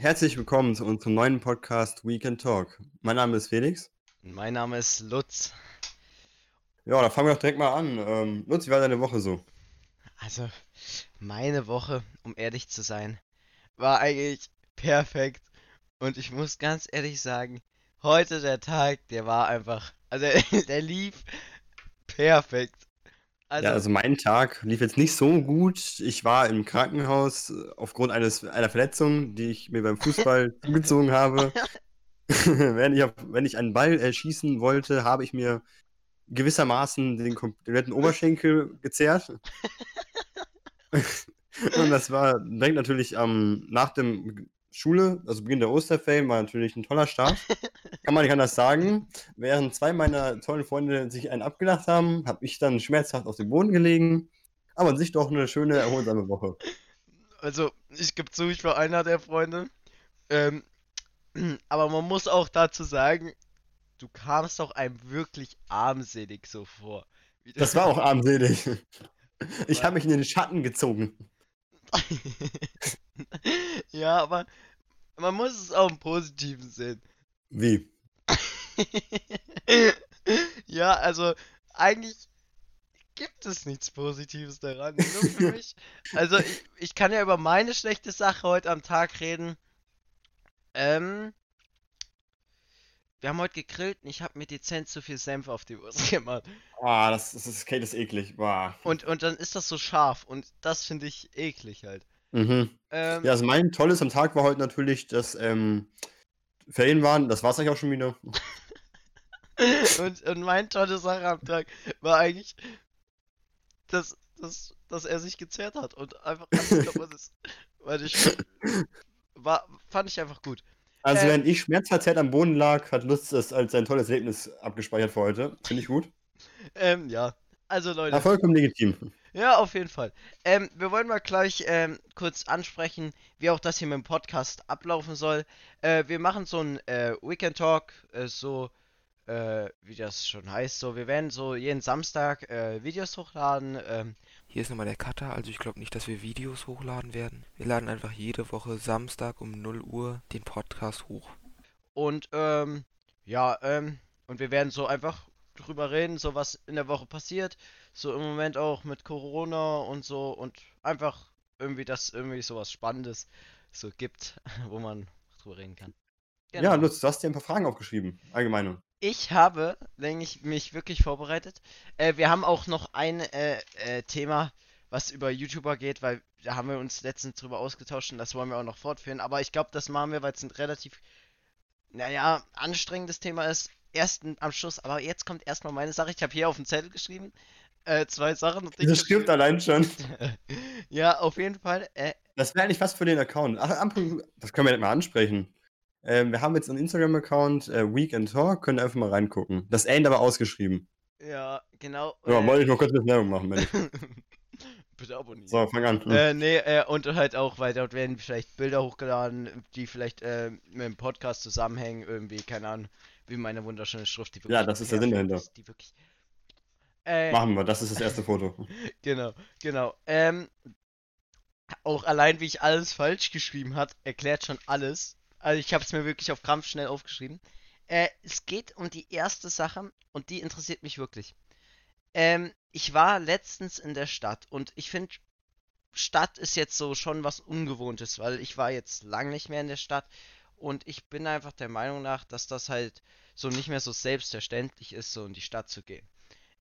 Herzlich willkommen zu unserem neuen Podcast Weekend Talk. Mein Name ist Felix. Mein Name ist Lutz. Ja, da fangen wir doch direkt mal an. Ähm, Lutz, wie war deine Woche so? Also, meine Woche, um ehrlich zu sein, war eigentlich perfekt. Und ich muss ganz ehrlich sagen, heute der Tag, der war einfach, also der lief perfekt. Also, ja, also mein Tag lief jetzt nicht so gut. Ich war im Krankenhaus aufgrund eines, einer Verletzung, die ich mir beim Fußball zugezogen habe. wenn, ich auf, wenn ich einen Ball äh, schießen wollte, habe ich mir gewissermaßen den kompletten Oberschenkel gezerrt. Und das war direkt natürlich ähm, nach dem Schule, also Beginn der Osterferien, war natürlich ein toller Start. Kann man nicht anders sagen. Während zwei meiner tollen Freunde sich einen abgelacht haben, habe ich dann schmerzhaft auf dem Boden gelegen. Aber an sich doch eine schöne, erholsame Woche. Also, ich gebe zu, ich war einer der Freunde. Ähm, aber man muss auch dazu sagen, du kamst doch einem wirklich armselig so vor. Das war auch armselig. Ich habe mich in den Schatten gezogen. ja, aber man muss es auch im Positiven sehen. Wie? ja, also eigentlich gibt es nichts Positives daran. Nur für mich. Also ich, ich kann ja über meine schlechte Sache heute am Tag reden. Ähm, wir haben heute gegrillt und ich habe mir dezent zu viel Senf auf die Wurst gemacht. Ah, das, das ist, okay, das ist eklig. Boah. Und, und dann ist das so scharf und das finde ich eklig halt. Mhm. Ähm, ja, also mein Tolles am Tag war heute natürlich, dass ähm, Ferien waren. Das war es eigentlich auch schon wieder. und, und mein tolles Sache am Tag war eigentlich, dass, dass, dass er sich gezerrt hat und einfach alles kaputt ist. Weil ich war, fand ich einfach gut. Also, ähm, wenn ich schmerzverzerrt am Boden lag, hat Lutz es als ein tolles Erlebnis abgespeichert für heute. Finde ich gut. Ähm, ja. Also, Leute. Ja, vollkommen legitim. Ja, auf jeden Fall. Ähm, wir wollen mal gleich ähm, kurz ansprechen, wie auch das hier mit dem Podcast ablaufen soll. Äh, wir machen so ein äh, Weekend Talk, äh, so äh, wie das schon heißt. So, wir werden so jeden Samstag äh, Videos hochladen. Hier ist nochmal der Cutter, also ich glaube nicht, dass wir Videos hochladen werden. Wir laden einfach jede Woche Samstag um 0 Uhr den Podcast hoch. Und ähm, ja, ähm, und wir werden so einfach drüber reden, so was in der Woche passiert. So im Moment auch mit Corona und so und einfach irgendwie, dass irgendwie sowas Spannendes so gibt, wo man drüber reden kann. Genau. Ja, Lutz, du hast dir ein paar Fragen aufgeschrieben, allgemeine. Ich habe, wenn ich mich wirklich vorbereitet, äh, wir haben auch noch ein äh, äh, Thema, was über YouTuber geht, weil da haben wir uns letztens drüber ausgetauscht und das wollen wir auch noch fortführen. Aber ich glaube, das machen wir, weil es ein relativ, naja, anstrengendes Thema ist. Erst am Schluss, aber jetzt kommt erstmal meine Sache. Ich habe hier auf dem Zettel geschrieben, äh, zwei Sachen. Das stimmt allein schon. ja, auf jeden Fall. Äh, das wäre eigentlich was für den Account. Ach, das können wir nicht mal ansprechen. Ähm, wir haben jetzt einen Instagram-Account, äh, Week and Talk, könnt ihr einfach mal reingucken. Das End aber ausgeschrieben. Ja, genau. Ja, äh, wollte ich nur kurz eine Werbung machen, Mensch. Bitte abonnieren. So, fang an. Äh, nee, äh, und halt auch, weil dort werden vielleicht Bilder hochgeladen, die vielleicht äh, mit dem Podcast zusammenhängen, irgendwie, keine Ahnung, wie meine wunderschöne Schrift, die wirklich. Ja, das ist der Sinn dahinter. Ist, die wirklich. Äh, Machen wir, das ist das erste Foto. genau, genau. Ähm, auch allein, wie ich alles falsch geschrieben hat, erklärt schon alles. Also ich habe es mir wirklich auf Krampf schnell aufgeschrieben. Äh, es geht um die erste Sache und die interessiert mich wirklich. Ähm, ich war letztens in der Stadt und ich finde, Stadt ist jetzt so schon was Ungewohntes, weil ich war jetzt lang nicht mehr in der Stadt und ich bin einfach der Meinung nach, dass das halt so nicht mehr so selbstverständlich ist, so in die Stadt zu gehen.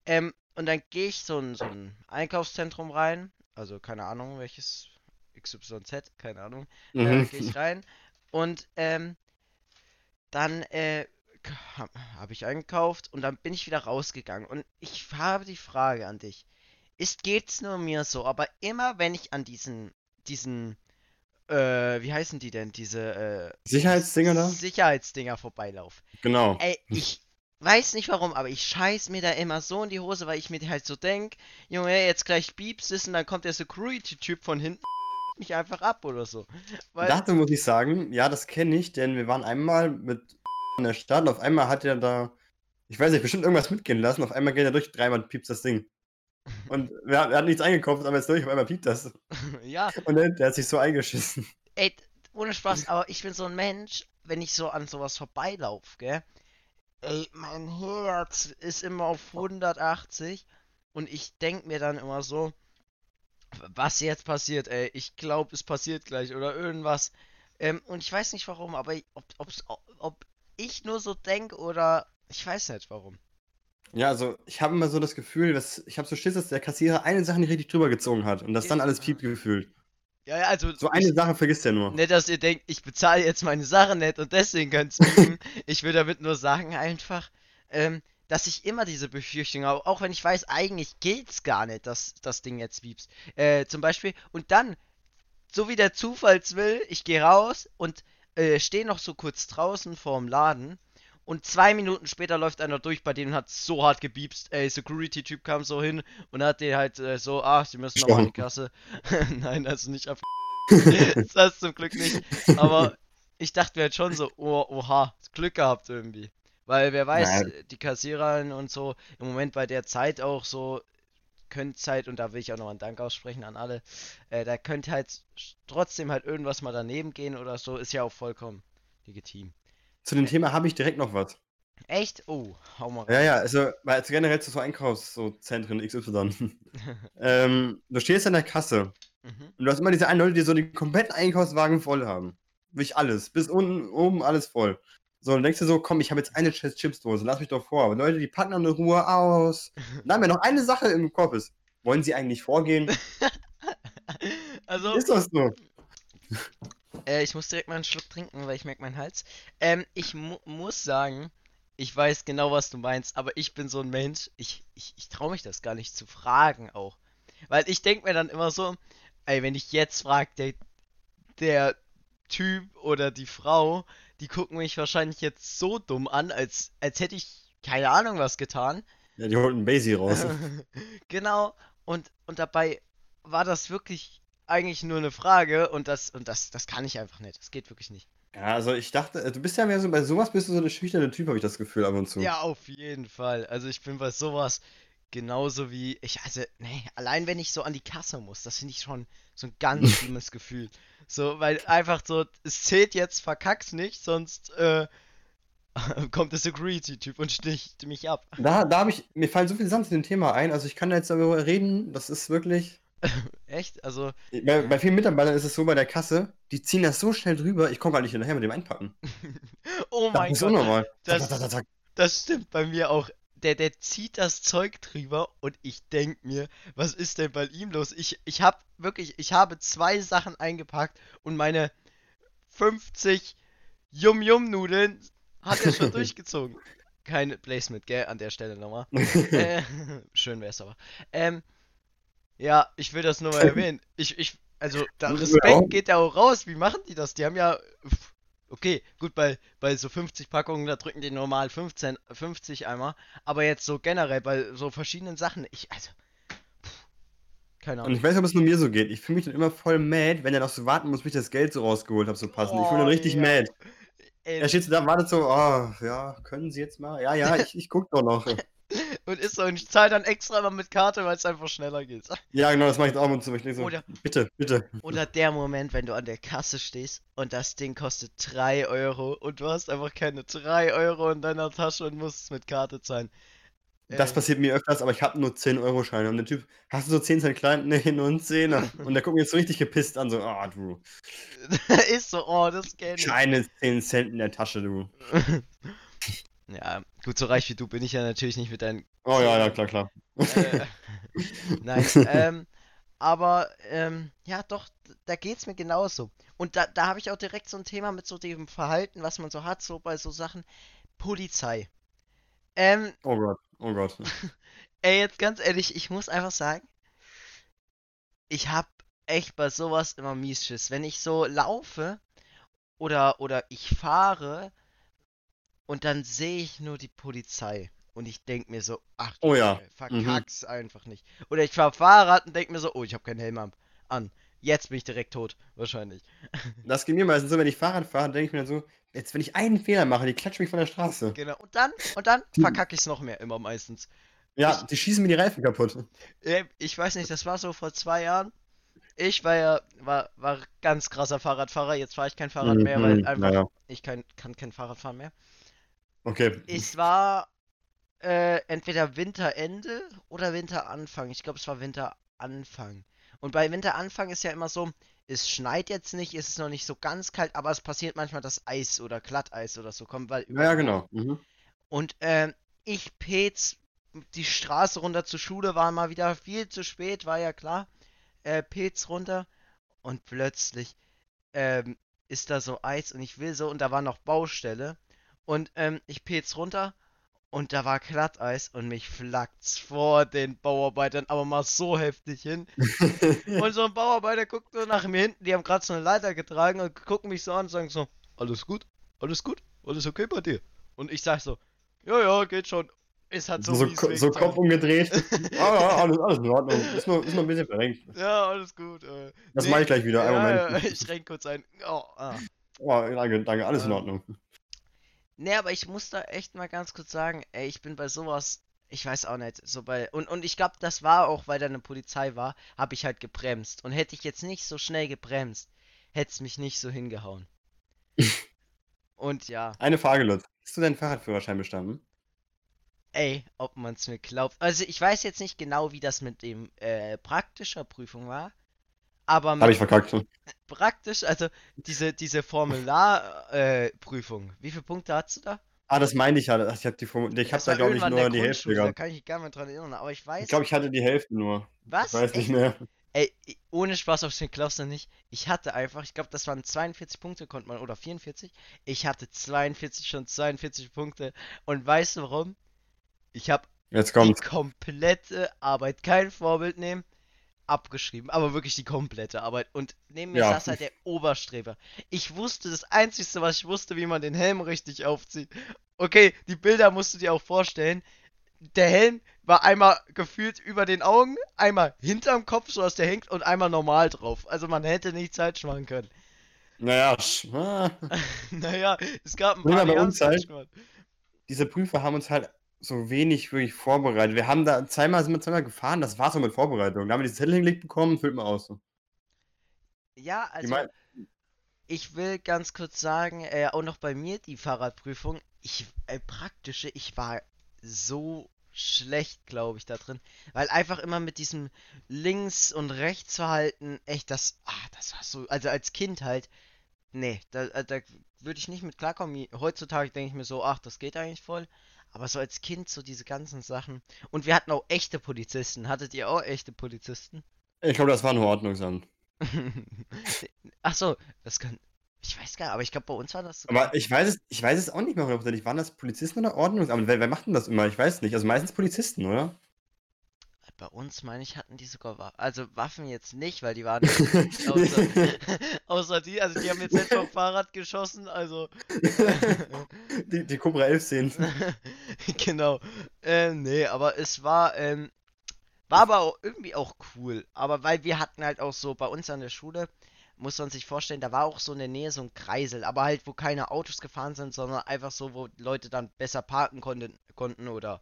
Ähm, und dann gehe ich so in so ein Einkaufszentrum rein, also keine Ahnung welches, XYZ, keine Ahnung, äh, mhm. äh, gehe ich rein und ähm, dann äh, habe ich eingekauft und dann bin ich wieder rausgegangen. Und ich habe die Frage an dich. Ist geht's nur mir so, aber immer wenn ich an diesen, diesen, äh, wie heißen die denn, diese, äh, Sicherheitsdinger da? Sicherheitsdinger vorbeilaufe. Genau. Ey, ich weiß nicht warum, aber ich scheiß mir da immer so in die Hose, weil ich mir halt so denk, Junge, jetzt gleich piepst es und dann kommt der Security-Typ von hinten mich einfach ab oder so. Weil Dachte muss ich sagen, ja, das kenne ich, denn wir waren einmal mit in der Stadt und auf einmal hat er da, ich weiß nicht, bestimmt irgendwas mitgehen lassen, auf einmal geht er durch, dreimal piept das Ding. Und er, er hat nichts eingekauft, aber jetzt durch, auf einmal piept das. ja. Und der, der hat sich so eingeschissen. Ey, ohne Spaß, aber ich bin so ein Mensch, wenn ich so an sowas vorbeilaufe, gell? Ey, mein Herz ist immer auf 180 und ich denk mir dann immer so, was jetzt passiert, ey. Ich glaube, es passiert gleich oder irgendwas. Ähm, und ich weiß nicht warum, aber ob, ob's, ob ich nur so denke oder ich weiß nicht warum. Ja, also ich habe immer so das Gefühl, dass ich habe so Schiss, dass der Kassierer eine Sache nicht richtig drüber gezogen hat und dass dann alles piept gefühlt. Ja, ja, also. So eine Sache vergisst er nur. Nicht, dass ihr denkt, ich bezahle jetzt meine Sachen nicht und deswegen könnt's piepen. ich will damit nur sagen einfach, ähm, dass ich immer diese Befürchtung habe, auch wenn ich weiß, eigentlich geht's gar nicht, dass das Ding jetzt piepst. Äh, zum Beispiel, und dann, so wie der Zufalls will, ich gehe raus und äh, stehe noch so kurz draußen vorm Laden und zwei Minuten später läuft einer durch, bei denen hat so hart gebiebst. Ey, Security-Typ kam so hin und hat den halt äh, so, ah, sie müssen nochmal in die Kasse. Nein, also nicht ab. das hast zum Glück nicht. Aber ich dachte mir halt schon so, oh, oha, Glück gehabt irgendwie. Weil wer weiß, Nein. die Kassierer und so, im Moment bei der Zeit auch so, könnt halt, und da will ich auch noch einen Dank aussprechen an alle, äh, da könnte halt trotzdem halt irgendwas mal daneben gehen oder so, ist ja auch vollkommen legitim. Zu dem Thema habe ich direkt noch was. Echt? Oh, hau mal rein. Ja, ja, also, also generell zu so Einkaufszentren XY. ähm, du stehst an der Kasse mhm. und du hast immer diese einen Leute, die so den kompletten Einkaufswagen voll haben. Wirklich alles. Bis unten, oben, alles voll. So, dann denkst du so, komm, ich habe jetzt eine Chipsdose, lass mich doch vor. Aber Leute, die packen dann eine Ruhe aus. Dann haben wir noch eine Sache im Kopf ist. Wollen sie eigentlich vorgehen? also. Ist das so? Äh, ich muss direkt mal einen Schluck trinken, weil ich merke meinen Hals. Ähm, ich mu muss sagen, ich weiß genau, was du meinst, aber ich bin so ein Mensch, ich, ich, ich traue mich das gar nicht zu fragen auch. Weil ich denke mir dann immer so, ey, wenn ich jetzt frage, der, der Typ oder die Frau, die gucken mich wahrscheinlich jetzt so dumm an, als, als hätte ich keine Ahnung was getan. Ja, die holten Basie raus. genau, und, und dabei war das wirklich eigentlich nur eine Frage und das, und das, das kann ich einfach nicht. Das geht wirklich nicht. Ja, also ich dachte, du bist ja mehr so, bei sowas bist du so eine schüchterne Typ, habe ich das Gefühl ab und zu. Ja, auf jeden Fall. Also ich bin bei sowas genauso wie, ich, also, nee, allein wenn ich so an die Kasse muss, das finde ich schon so ein ganz schlimmes Gefühl. So, weil einfach so, es zählt jetzt, verkack's nicht, sonst, äh, kommt der Security-Typ und sticht mich ab. Da, da habe ich, mir fallen so viele Sachen zu dem Thema ein, also ich kann da jetzt darüber reden, das ist wirklich, Echt? Also. Bei, bei vielen Mitarbeitern ist es so bei der Kasse, die ziehen das so schnell drüber, ich komme gar nicht hinterher mit dem Einpacken. oh mein das Gott. Unnormal. Das, das stimmt bei mir auch. Der, der zieht das Zeug drüber und ich denk mir, was ist denn bei ihm los? Ich, ich hab wirklich, ich habe zwei Sachen eingepackt und meine 50 Yum-Yum-Nudeln hat er schon durchgezogen. Kein Placement, gell, an der Stelle nochmal. äh, schön wär's aber. Ähm, ja, ich will das nur mal erwähnen. Ich, ich, also, der Respekt geht ja auch raus. Wie machen die das? Die haben ja. Okay, gut, bei, bei so 50 Packungen, da drücken die normal 15, 50 einmal. Aber jetzt so generell bei so verschiedenen Sachen, ich, also. keine Ahnung. Und ich weiß nicht, ob es nur mir so geht. Ich fühle mich dann immer voll mad, wenn er noch so warten muss, bis ich das Geld so rausgeholt habe, so passend. Oh, ich fühle dann richtig ja. mad. Ey, er steht so da, wartet so, oh, ja, können Sie jetzt mal? Ja, ja, ich, ich guck doch noch. und ist so. Und ich zahle dann extra mal mit Karte, weil es einfach schneller geht. Ja, genau, das mache ich auch und zu. Ich so, oder, bitte, bitte. Oder der Moment, wenn du an der Kasse stehst und das Ding kostet 3 Euro und du hast einfach keine 3 Euro in deiner Tasche und musst es mit Karte zahlen. Das äh, passiert mir öfters, aber ich habe nur 10-Euro-Scheine. Und der Typ, hast du so 10 Cent klein? Nee, nur ein Zehner. Und der guckt mir jetzt so richtig gepisst an, so, ah, oh, du. ist so, oh, das geht Scheine 10 Cent in der Tasche, du. Ja, gut, so reich wie du bin ich ja natürlich nicht mit deinen. Oh ja, ja, klar, klar. Äh, nein, ähm, aber ähm, ja, doch, da geht's mir genauso. Und da, da habe ich auch direkt so ein Thema mit so dem Verhalten, was man so hat, so bei so Sachen. Polizei. Ähm, oh Gott, oh Gott. ey, jetzt ganz ehrlich, ich muss einfach sagen, ich hab echt bei sowas immer mies Schiss. Wenn ich so laufe oder, oder ich fahre und dann sehe ich nur die Polizei. Und ich denke mir so, ach oh ja. Mhm. verkack's mhm. einfach nicht. Oder ich fahre Fahrrad und denke mir so, oh, ich habe keinen Helm an. Jetzt bin ich direkt tot, wahrscheinlich. Das geht mir meistens so, wenn ich Fahrrad fahre, denke ich mir dann so, jetzt wenn ich einen Fehler mache, die klatschen mich von der Straße. Genau. Und dann, und dann verkacke ich es noch mehr, immer meistens. Ja, ich, die schießen mir die Reifen kaputt. Ich weiß nicht, das war so vor zwei Jahren. Ich war ja, war, war ganz krasser Fahrradfahrer. Jetzt fahre ich kein Fahrrad mehr, weil Mhm, einfach naja. ich kann, kann kein Fahrrad fahren mehr. Okay. Es war äh, entweder Winterende oder Winteranfang. Ich glaube, es war Winteranfang. Und bei Winteranfang ist ja immer so, es schneit jetzt nicht, es ist noch nicht so ganz kalt, aber es passiert manchmal, dass Eis oder Glatteis oder so kommt, weil Ja, ja, genau. Mhm. Und ähm, ich Pets die Straße runter zur Schule war mal wieder viel zu spät, war ja klar. Äh, Pets runter und plötzlich ähm, ist da so Eis und ich will so und da war noch Baustelle und ähm, ich Pets runter und da war Glatteis und mich flackt's vor den Bauarbeitern aber mal so heftig hin. Und so ein Bauarbeiter guckt so nach mir hinten, die haben gerade so eine Leiter getragen und gucken mich so an und sagen so, alles gut, alles gut, alles okay bei dir? Und ich sag so, ja, ja, geht schon. Es hat so, so, so. Kopf umgedreht. ah, ja, alles, alles in Ordnung. Ist nur, ist nur ein bisschen verrenkt. Ja, alles gut. Äh, Das nee, mache ich gleich wieder. Einen ja, Moment. ja, ich renk kurz ein. Oh, ah. Oh, danke, danke, alles in Ja. Ordnung. Nee, aber ich muss da echt mal ganz kurz sagen, ey, ich bin bei sowas, ich weiß auch nicht, so bei, und, und ich glaube, das war auch, weil da eine Polizei war, habe ich halt gebremst. Und hätte ich jetzt nicht so schnell gebremst, hätte es mich nicht so hingehauen. Und ja, Eine Frage, Lutz. Hast du deinen Fahrradführerschein bestanden? ey, ob man es mir glaubt. Also ich weiß jetzt nicht genau, wie das mit dem äh, praktischer Prüfung war, aber Habe ich verkackt. praktisch, also diese, diese Formularprüfung, äh, wie viele Punkte hast du da? Ah, das meinte ich ja. Ich habe die Formu- ich hab Das da, glaube ich, nur die Hälfte Grundschule, da gehabt. kann ich mich gar nicht dran erinnern, aber ich weiß. Ich glaube, ich hatte die Hälfte nur. Was? Ich weiß nicht Echt? mehr. Ey, ohne Spaß auf den du nicht. Ich hatte einfach, ich glaube, das waren 42 Punkte, konnte man, oder 44. Ich hatte 42, schon 42 Punkte. Und weißt du warum? Ich habe Jetzt die komplette Arbeit, kein Vorbild nehmen, abgeschrieben. Aber wirklich die komplette Arbeit. Und neben mir Ja. saß halt der Oberstreber. Ich wusste, das Einzige, was ich wusste, wie man den Helm richtig aufzieht. Okay, die Bilder musst du dir auch vorstellen. Der Helm war einmal gefühlt über den Augen, einmal hinterm Kopf, so dass der hängt, und einmal normal drauf. Also man hätte nichts falsch machen können. Naja, Naja, es gab ein paar, bei uns halt- diese Prüfer haben uns halt so wenig wirklich vorbereitet. Wir haben da zweimal sind wir zweimal gefahren, das war's so mit Vorbereitung. Da haben wir die Zettel hingelegt bekommen, füllt man aus. Ja, Die also mein- ich will ganz kurz sagen, äh, auch noch bei mir die Fahrradprüfung, ich, äh, praktische, ich war so schlecht, glaube ich, da drin. Weil einfach immer mit diesem Links- und Rechtsverhalten, echt, das, ah, das war so, also als Kind halt, nee, da, äh, da würde ich nicht mit klarkommen. Heutzutage denke ich mir so, ach, das geht eigentlich voll. Aber so als Kind, so diese ganzen Sachen. Und wir hatten auch echte Polizisten. Hattet ihr auch echte Polizisten? Ich glaube, das war ein Ordnungsamt. Ach so, das kann. Ich weiß gar nicht, aber ich glaube, bei uns war das sogar. Aber ich weiß es, ich weiß es auch nicht mehr hundertprozentig. Waren das Polizisten oder Ordnungsamt? Wer, wer macht denn das immer? Ich weiß nicht. Also meistens Polizisten, oder? Bei uns, meine ich, hatten die sogar Waffen. Also Waffen jetzt nicht, weil die waren ja außer, außer die, also die haben jetzt nicht vom Fahrrad geschossen, also. die, die Cobra 11 Szenen. genau. Ähm, nee, aber es war, ähm, war aber auch irgendwie auch cool. Aber weil wir hatten halt auch so bei uns an der Schule, muss man sich vorstellen, da war auch so in der Nähe so ein Kreisel, aber halt, wo keine Autos gefahren sind, sondern einfach so, wo Leute dann besser parken konnten, konnten oder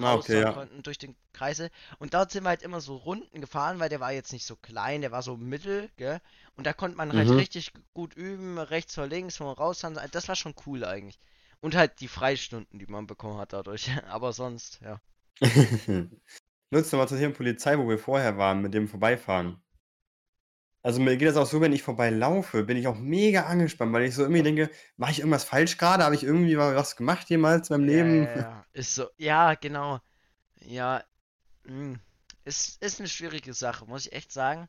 Ah, okay, ja. konnten durch den Kreisel. Und dort sind wir halt immer so Runden gefahren, weil der war jetzt nicht so klein, der war so mittel, gell? Und da konnte man halt Mhm. richtig gut üben, rechts vor links, wo man rausfahren. Das war schon cool eigentlich. Und halt die Freistunden, die man bekommen hat dadurch. Aber sonst, ja. Nutzt nochmal zum Thema Polizei, wo wir vorher waren, mit dem Vorbeifahren. Also mir geht das auch so, wenn ich vorbeilaufe, bin ich auch mega angespannt, weil ich so irgendwie denke, mache ich irgendwas falsch gerade? Habe ich irgendwie was gemacht jemals in meinem Leben? Ja, ja. Ist so, ja, genau. Ja, mh. ist, ist eine schwierige Sache, muss ich echt sagen.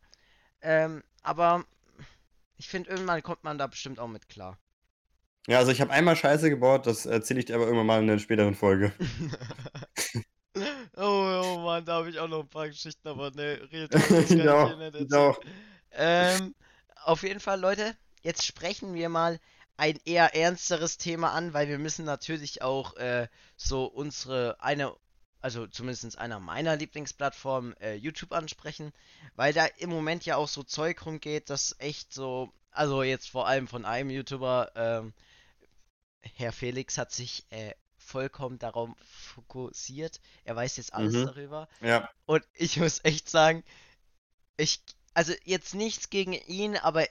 Ähm, aber ich finde, irgendwann kommt man da bestimmt auch mit klar. Ja, also ich habe einmal Scheiße gebaut, das erzähle ich dir aber irgendwann mal in einer späteren Folge. Oh, oh Mann, da habe ich auch noch ein paar Geschichten, aber ne, ich dir nicht auch. Ähm, auf jeden Fall, Leute, jetzt sprechen wir mal ein eher ernsteres Thema an, weil wir müssen natürlich auch äh, so unsere eine, also zumindest einer meiner Lieblingsplattformen, äh, YouTube ansprechen, weil da im Moment ja auch so Zeug rumgeht, das echt so, also jetzt vor allem von einem YouTuber, ähm, Herr Felix hat sich äh, vollkommen darauf fokussiert. Er weiß jetzt alles Mhm. darüber. Ja, Und ich muss echt sagen, ich, Also jetzt nichts gegen ihn, aber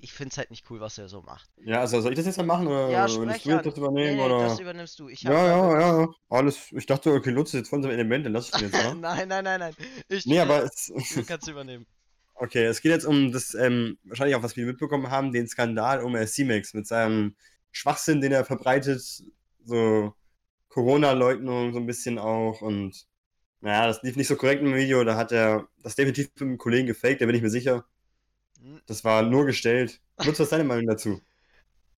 ich finde es halt nicht cool, was er so macht. Ja, also soll ich das jetzt mal machen oder Ja, willst du das übernehmen nee, oder? das übernimmst du. Ja, ja, wirklich- ja, alles. Ich dachte, okay, Lutz ist jetzt von seinem Element, dann lass ich den jetzt mal. nein, nein, nein, nein. Ich, Nee, aber es, Du kannst übernehmen. okay, es geht jetzt um das, ähm, wahrscheinlich auch, was wir mitbekommen haben, den Skandal um C-Max mit seinem Schwachsinn, den er verbreitet, so Corona-Leugnung so ein bisschen auch und naja, das lief nicht so korrekt im Video, da hat er das definitiv mit einem Kollegen gefaked, da bin ich mir sicher. Hm, Das war nur gestellt. Lutz, was ist deine Meinung dazu?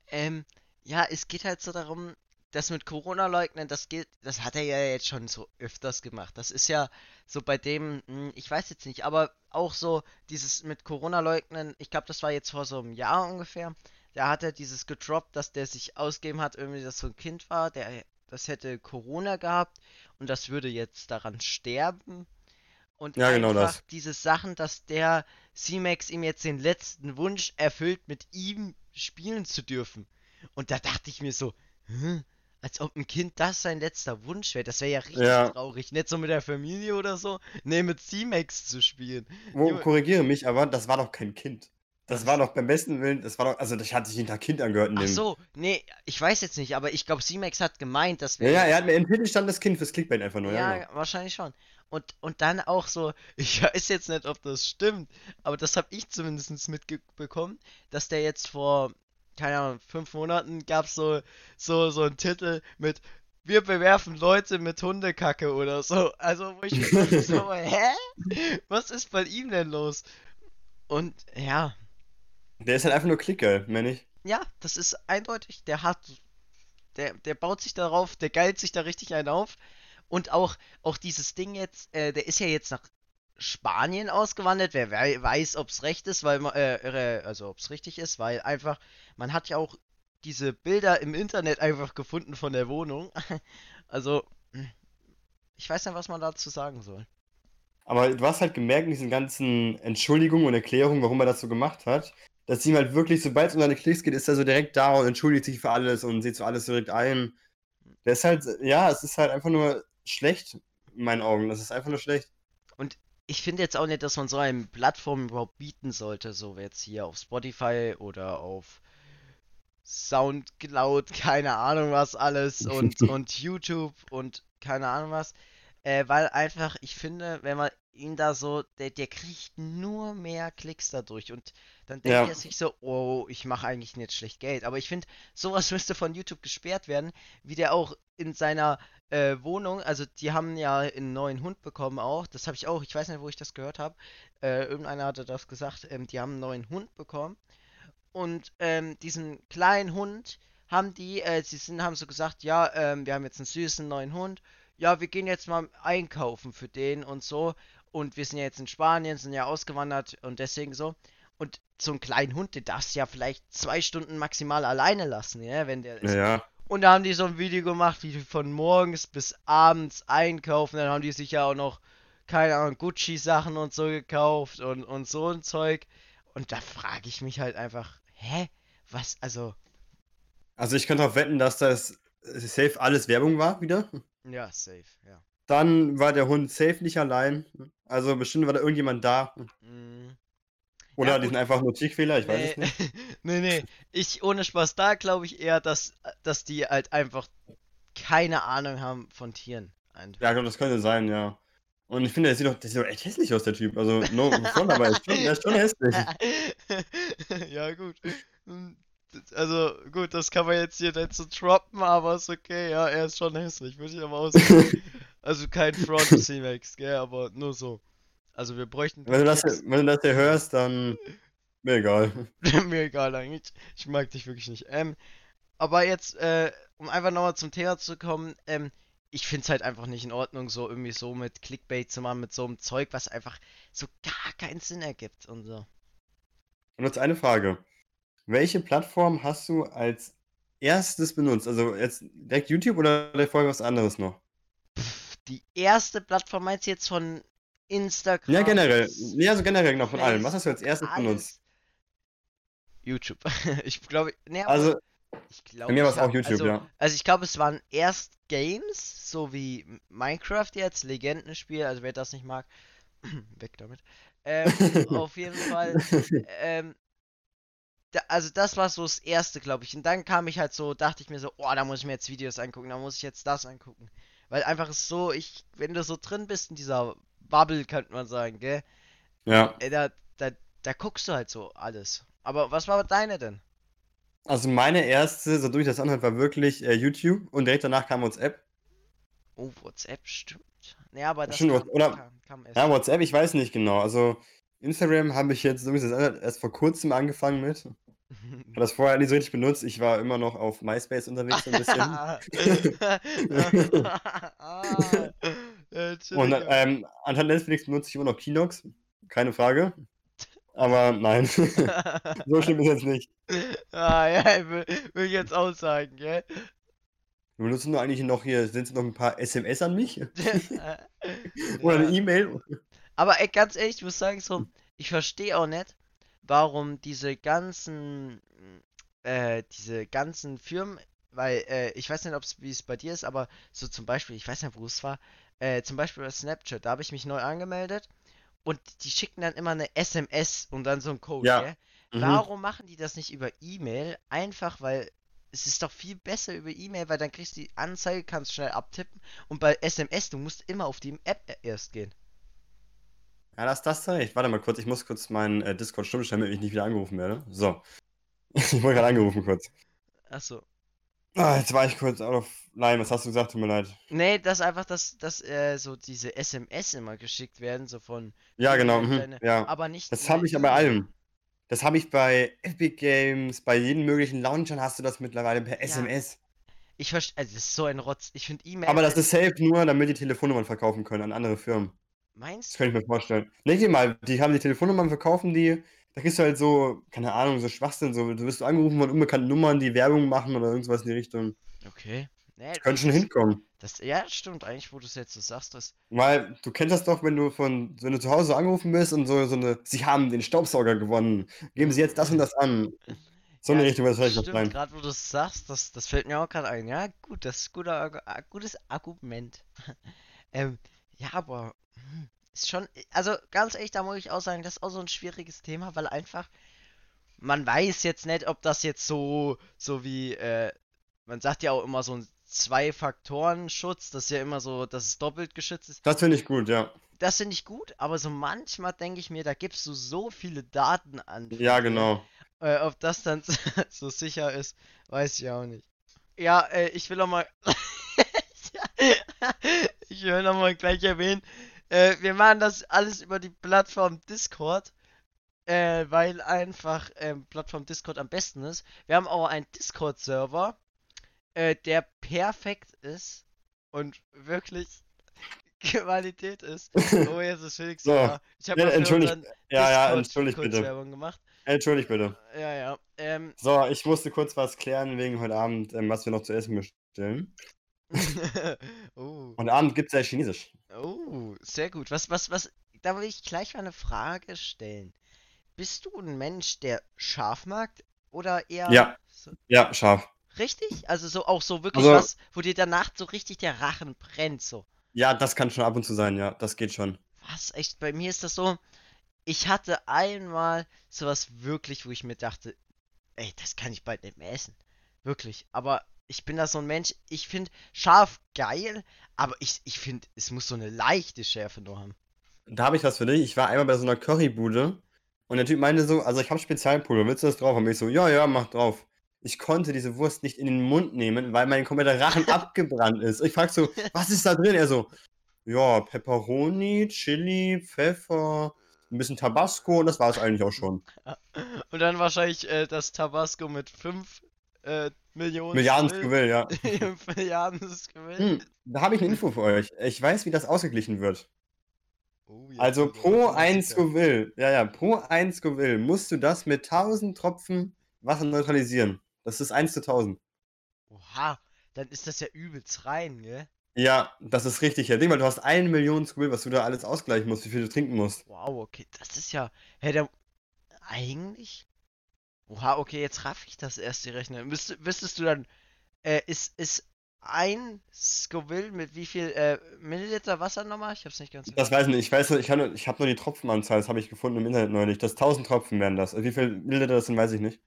Ähm, ja, es geht halt so darum, das mit Corona leugnen, das geht, das hat er ja jetzt schon so öfters gemacht. Das ist ja so bei dem, hm, ich weiß jetzt nicht, aber auch so dieses mit Corona leugnen, ich glaube, das war jetzt vor so einem Jahr ungefähr. Da hat er dieses gedroppt, dass der sich ausgegeben hat, irgendwie, dass so ein Kind war, der das hätte Corona gehabt und das würde jetzt daran sterben. Und Ja, genau einfach das. diese Sachen, dass der C-Max ihm jetzt den letzten Wunsch erfüllt, mit ihm spielen zu dürfen. Und da dachte ich mir so, hm, als ob ein Kind das sein letzter Wunsch wäre. Das wäre ja richtig Ja. traurig. Nicht so mit der Familie oder so. Nee, mit C-Max zu spielen. Wo, korrigiere mich, aber das war doch kein Kind. Das war doch beim besten Willen, das war doch, also das hat sich hinter Kind angehört in Ach so, nee, ich weiß jetzt nicht, aber ich glaube, C-Max hat gemeint, dass Ja, wir. ja, er hat mir im Titel stand das Kind fürs Clickbait einfach nur, ja. Ja, genau. wahrscheinlich schon. Und, und dann auch so, ich weiß jetzt nicht, ob das stimmt, aber das habe ich zumindest mitbekommen, dass der jetzt vor, keine Ahnung, fünf Monaten gab es so, so, so einen Titel mit Wir bewerfen Leute mit Hundekacke oder so. Also, wo ich so, hä? Was ist bei ihm denn los? Und ja, Der ist halt einfach nur Klickgeil, meine ich. ja, das ist eindeutig, der hat, der, der baut sich darauf, der geilt sich da richtig einen auf. Und auch, auch dieses Ding jetzt, äh, der ist ja jetzt nach Spanien ausgewandert. Wer wei- weiß, ob es recht ist, weil man, äh, äh, also ob es richtig ist, weil einfach, man hat ja auch diese Bilder im Internet einfach gefunden von der Wohnung. Also, hm, ich weiß nicht, was man dazu sagen soll. Aber du hast halt gemerkt in diesen ganzen Entschuldigungen und Erklärungen, warum er das so gemacht hat, dass ihm halt wirklich, sobald es um seine Klicks geht, ist er so direkt da und entschuldigt sich für alles und sieht so alles direkt ein. Der ist halt, ja, es ist halt einfach nur schlecht, in meinen Augen. Das ist einfach nur schlecht. ich finde jetzt auch nicht, dass man so eine Plattform überhaupt bieten sollte, so wie jetzt hier auf Spotify oder auf Soundcloud, keine Ahnung was alles und, und YouTube und keine Ahnung was. Äh, weil einfach, ich finde, wenn man ihn da so, der, der kriegt nur mehr Klicks dadurch. Und dann denkt Ja. er sich so, oh, ich mache eigentlich nicht schlecht Geld. Aber ich finde, sowas müsste von YouTube gesperrt werden, wie der auch in seiner äh, Wohnung, also die haben ja einen neuen Hund bekommen auch, das habe ich auch, ich weiß nicht, wo ich das gehört habe, äh, irgendeiner hatte das gesagt, ähm, die haben einen neuen Hund bekommen. Und ähm, diesen kleinen Hund haben die, äh, sie sind, haben so gesagt, ja, ähm, wir haben jetzt einen süßen neuen Hund, ja, wir gehen jetzt mal einkaufen für den und so und wir sind ja jetzt in Spanien, sind ja ausgewandert und deswegen so und so einen kleinen Hund, den darfst du ja vielleicht zwei Stunden maximal alleine lassen, ja, wenn der ist. Ja. Und da haben die so ein Video gemacht, wie die von morgens bis abends einkaufen. Dann haben die sich ja auch noch, keine Ahnung, Gucci-Sachen und so gekauft und, und so ein Zeug. Und da frage ich mich halt einfach, hä? Was, also, Also ich könnte darauf wetten, dass das safe alles Werbung war wieder. ja, safe, ja. Dann war der Hund safe nicht allein. Also bestimmt war da irgendjemand da. Mm, Oder Ja, die sind einfach nur Tickfehler, ich weiß nee, es nicht. nee, nee. Ich, ohne Spaß, da glaube ich eher, dass, dass die halt einfach keine Ahnung haben von Tieren. Einfach. Ja, genau, das könnte sein, ja. Und ich finde, der sieht doch, der sieht doch echt hässlich aus, der Typ. Also, no front, aber er ist schon, der ist schon hässlich. ja, gut. Also, gut, das kann man jetzt hier nicht so droppen, aber ist okay, ja, er ist schon hässlich, würde ich aber auch sagen. Also kein Front C-Max, gell, aber nur so. Also wir bräuchten Wenn du das, wenn du das hier hörst, dann mir egal. mir egal eigentlich. Ich mag dich wirklich nicht. Ähm, aber jetzt, äh, um einfach nochmal zum Thema zu kommen, ähm, ich finde es halt einfach nicht in Ordnung, so irgendwie so mit Clickbait zu machen, mit so einem Zeug, was einfach so gar keinen Sinn ergibt und so. Und jetzt eine Frage. Welche Plattform hast du als erstes benutzt? Also jetzt direkt YouTube oder der vorher was anderes noch? Pff, die erste Plattform meinst du jetzt von Instagram? Ja, generell. Ja, also generell noch von allem. Was hast du als erstes benutzt? alles? YouTube. Ich glaube, ne, Also, ich glaube, bei mir war es auch YouTube, also, ja. Also ich glaube, es waren erst Games, so wie Minecraft jetzt, Legendenspiel, also wer das nicht mag, weg damit. Ähm, auf jeden Fall. Ähm, da, also das war so das erste, glaube ich. Und dann kam ich halt so, dachte ich mir so, oh, da muss ich mir jetzt Videos angucken, da muss ich jetzt das angucken. Weil einfach ist so, ich, wenn du so drin bist in dieser Bubble, könnte man sagen, gell? Ja. Ey, da, da, da guckst du halt so alles. Aber was war deine denn? Also meine erste, so durch das anhört, war wirklich äh, YouTube und direkt danach kam WhatsApp. Oh, WhatsApp, stimmt. Ja, aber das Stimmt, kam, oder- kam, kam. Ja, WhatsApp, ich weiß nicht genau. Also Instagram habe ich jetzt, so wie es erst vor kurzem angefangen mit. Ich habe das vorher nie so richtig benutzt. Ich war immer noch auf MySpace unterwegs so ein bisschen. Und ähm, anhand Netflix benutze ich immer noch Kinox. Keine Frage. Aber nein, so schlimm ist jetzt nicht. ah, ja, ich will, will ich jetzt auch sagen, gell? Wir benutzen nur eigentlich noch hier, sind es noch ein paar SMS an mich? Oder eine E-Mail? Aber ey, ganz ehrlich, ich muss sagen, so, ich verstehe auch nicht, warum diese ganzen, äh, diese ganzen Firmen, weil, äh, ich weiß nicht, ob's, wie es bei dir ist, aber so zum Beispiel, ich weiß nicht, wo es war, äh, zum Beispiel bei Snapchat, da habe ich mich neu angemeldet und die schicken dann immer eine SMS und dann so ein Code, Ja. gell? Mhm. Warum machen die das nicht über E-Mail? Einfach, weil es ist doch viel besser über E-Mail, weil dann kriegst du die Anzeige, kannst schnell abtippen und bei SMS, du musst immer auf die App erst gehen. Ja, das, das recht. Warte mal kurz, ich muss kurz meinen äh, Discord stumm stellen, damit ich nicht wieder angerufen werde. So. Ich wurde gerade angerufen kurz. Achso. Ah, jetzt war ich kurz out of line. Was hast du gesagt? Tut mir leid. Nee, das einfach, dass, dass äh, so diese SMS immer geschickt werden, so von. Ja, genau. Deine- Mhm, ja. Aber nicht. Das habe ich ja bei allem. Das habe ich bei Epic Games, bei jeden möglichen Launchern hast du das mittlerweile per SMS. Ich verstehe. Also, das ist so ein Rotz. Ich finde E-Mail. Aber das ist safe nur, damit die Telefonnummern verkaufen können an andere Firmen. Meinst Das du? könnte ich mir vorstellen. Denk dir mal, die haben die Telefonnummern, verkaufen die. Da kriegst du halt so, keine Ahnung, so Schwachsinn. So, du wirst angerufen von unbekannten Nummern, die Werbung machen oder irgendwas in die Richtung. Okay. Nee, Das könnte schon das- hinkommen. Das, ja, stimmt. Eigentlich, wo du es jetzt so sagst, das. Weil du kennst das doch, wenn du von, wenn du zu Hause angerufen bist und so, so eine, sie haben den Staubsauger gewonnen. Geben sie jetzt das und das an. So Ja, eine Richtung wird vielleicht noch sein. gerade wo du es sagst, das, das fällt mir auch gerade ein. Ja, gut, das ist guter, gutes Argument. ähm, ja, aber ist schon, also ganz ehrlich, da muss ich auch sagen, das ist auch so ein schwieriges Thema, weil einfach man weiß jetzt nicht, ob das jetzt so, so wie, äh, man sagt ja auch immer so ein Zwei-Faktoren-Schutz, das ist ja immer so, dass es doppelt geschützt ist. Das finde ich gut, ja. Das finde ich gut, aber so manchmal denke ich mir, da gibst du so viele Daten an. Ja, genau. Äh, ob das dann so sicher ist, weiß ich auch nicht. Ja, äh, ich will noch mal. ich will noch mal gleich erwähnen, äh, wir machen das alles über die Plattform Discord, äh, weil einfach ähm, Plattform Discord am besten ist. Wir haben auch einen Discord-Server, äh, der perfekt ist und wirklich Qualität ist. Oh, jetzt ist Felix So. da. Ich habe Ja, entschuldigt- Ja, ja, entschuldigt bitte. Werbung gemacht. Entschuldigt bitte. Ja, ja. Ähm, So, ich musste kurz was klären wegen heute Abend, ähm, was wir noch zu essen bestellen. oh, Heute Abend gibt es ja Chinesisch. oh, sehr gut. Was, was, was, da will ich gleich mal eine Frage stellen. Bist du ein Mensch, der scharf mag oder eher Ja. so, Ja, scharf. richtig? Also so auch so wirklich Also- was, wo dir danach so richtig der Rachen brennt, so. Ja, das kann schon ab und zu sein, ja. Das geht schon. Was? Echt? Bei mir ist das so. Ich hatte einmal sowas wirklich, wo ich mir dachte, ey, das kann ich bald nicht mehr essen. Wirklich. Aber ich bin da so ein Mensch, ich finde scharf geil, aber ich, ich finde, es muss so eine leichte Schärfe nur haben. Da habe ich was für dich. Ich war einmal bei so einer Currybude und der Typ meinte so, also ich habe Spezialpulver, willst du das drauf haben? Ich so, ja, ja, mach drauf. Ich konnte diese Wurst nicht in den Mund nehmen, weil mein kompletter Rachen abgebrannt ist. Ich frag so, was ist da drin? Er so, ja, Pepperoni, Chili, Pfeffer, ein bisschen Tabasco und das war es eigentlich auch schon. Und dann wahrscheinlich äh, das Tabasco mit 5 äh, Millionen. Milliarden ja. 5 Milliarden Scoville. Hm, da habe ich eine Info für euch. Ich weiß, wie das ausgeglichen wird. Oh, jetzt Also pro aber 1 Musiker. Scoville, ja, ja, pro 1 Scoville musst du das mit 1000 Tropfen Wasser neutralisieren. Das ist 1 zu 1000. Oha, dann ist das ja übelst rein, gell? Ja, das ist richtig. Ja, denk mal, du hast 1 Million Scoville, was du da alles ausgleichen musst, wie viel du trinken musst. Wow, okay, das ist ja. Hä, der. Eigentlich? Oha, okay, jetzt raff ich das erst die Rechner. Müsst, wüsstest du dann, äh, ist, ist ein Scoville mit wie viel äh, Milliliter Wasser nochmal? Ich hab's nicht ganz. Das weiß ich nicht. Ich weiß, nur- ich, nur- habe nur die Tropfenanzahl, das habe ich gefunden im Internet neulich. Das 1000 Tropfen wären das. Wie viel Milliliter das sind, weiß ich nicht.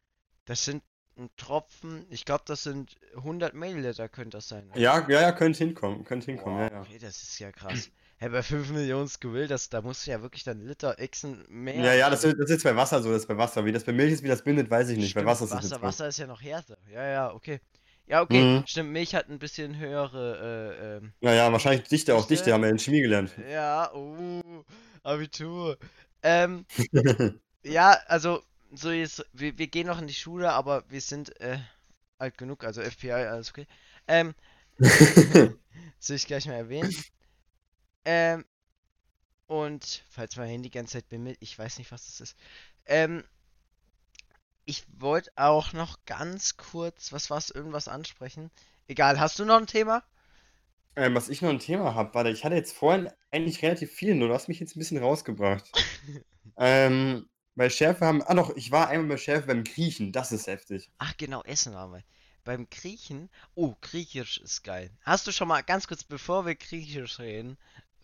Das sind ein Tropfen. Ich glaube, das sind 100 Milliliter, könnte das sein. oder? Ja, ja, ja, könnte hinkommen. Könnte hinkommen, Wow, ja, ja. Okay, das ist ja krass. Hä, bei 5 Millionen Scoville, das, da musst du ja wirklich dann Liter Exen mehr. Ja, ja, das, das ist jetzt bei Wasser so, das ist bei Wasser. Wie das bei Milch ist, wie das bindet, weiß ich nicht. Bei Stimmt, Wasser ist Wasser, so. Wasser ist ja noch härter. Ja, ja, okay. Ja, okay. Mhm. Stimmt, Milch hat ein bisschen höhere, äh, ähm, Ja, ja, wahrscheinlich Dichte, auch Dichte? Haben wir in Chemie gelernt. ja, oh, Abitur. Ähm, ja, also, so jetzt, wir, wir gehen noch in die Schule, aber wir sind, äh, alt genug, also FPI, alles okay. Ähm, soll ich gleich mal erwähnen. Ähm, und, falls mein Handy die ganze Zeit bimmelt, ich weiß nicht, was das ist. Ähm, ich wollte auch noch ganz kurz, was war's, irgendwas ansprechen. Egal, hast du noch ein Thema? Ähm, was ich noch ein Thema habe, warte, ich hatte jetzt vorhin eigentlich relativ viel, nur du hast mich jetzt ein bisschen rausgebracht. ähm, bei Schärfe haben, ah doch, ich war einmal bei Schärfe beim Griechen, das ist heftig. Ach genau, Essen waren wir. Beim Griechen, oh, Griechisch ist geil. Hast du schon mal, ganz kurz, bevor wir Griechisch reden,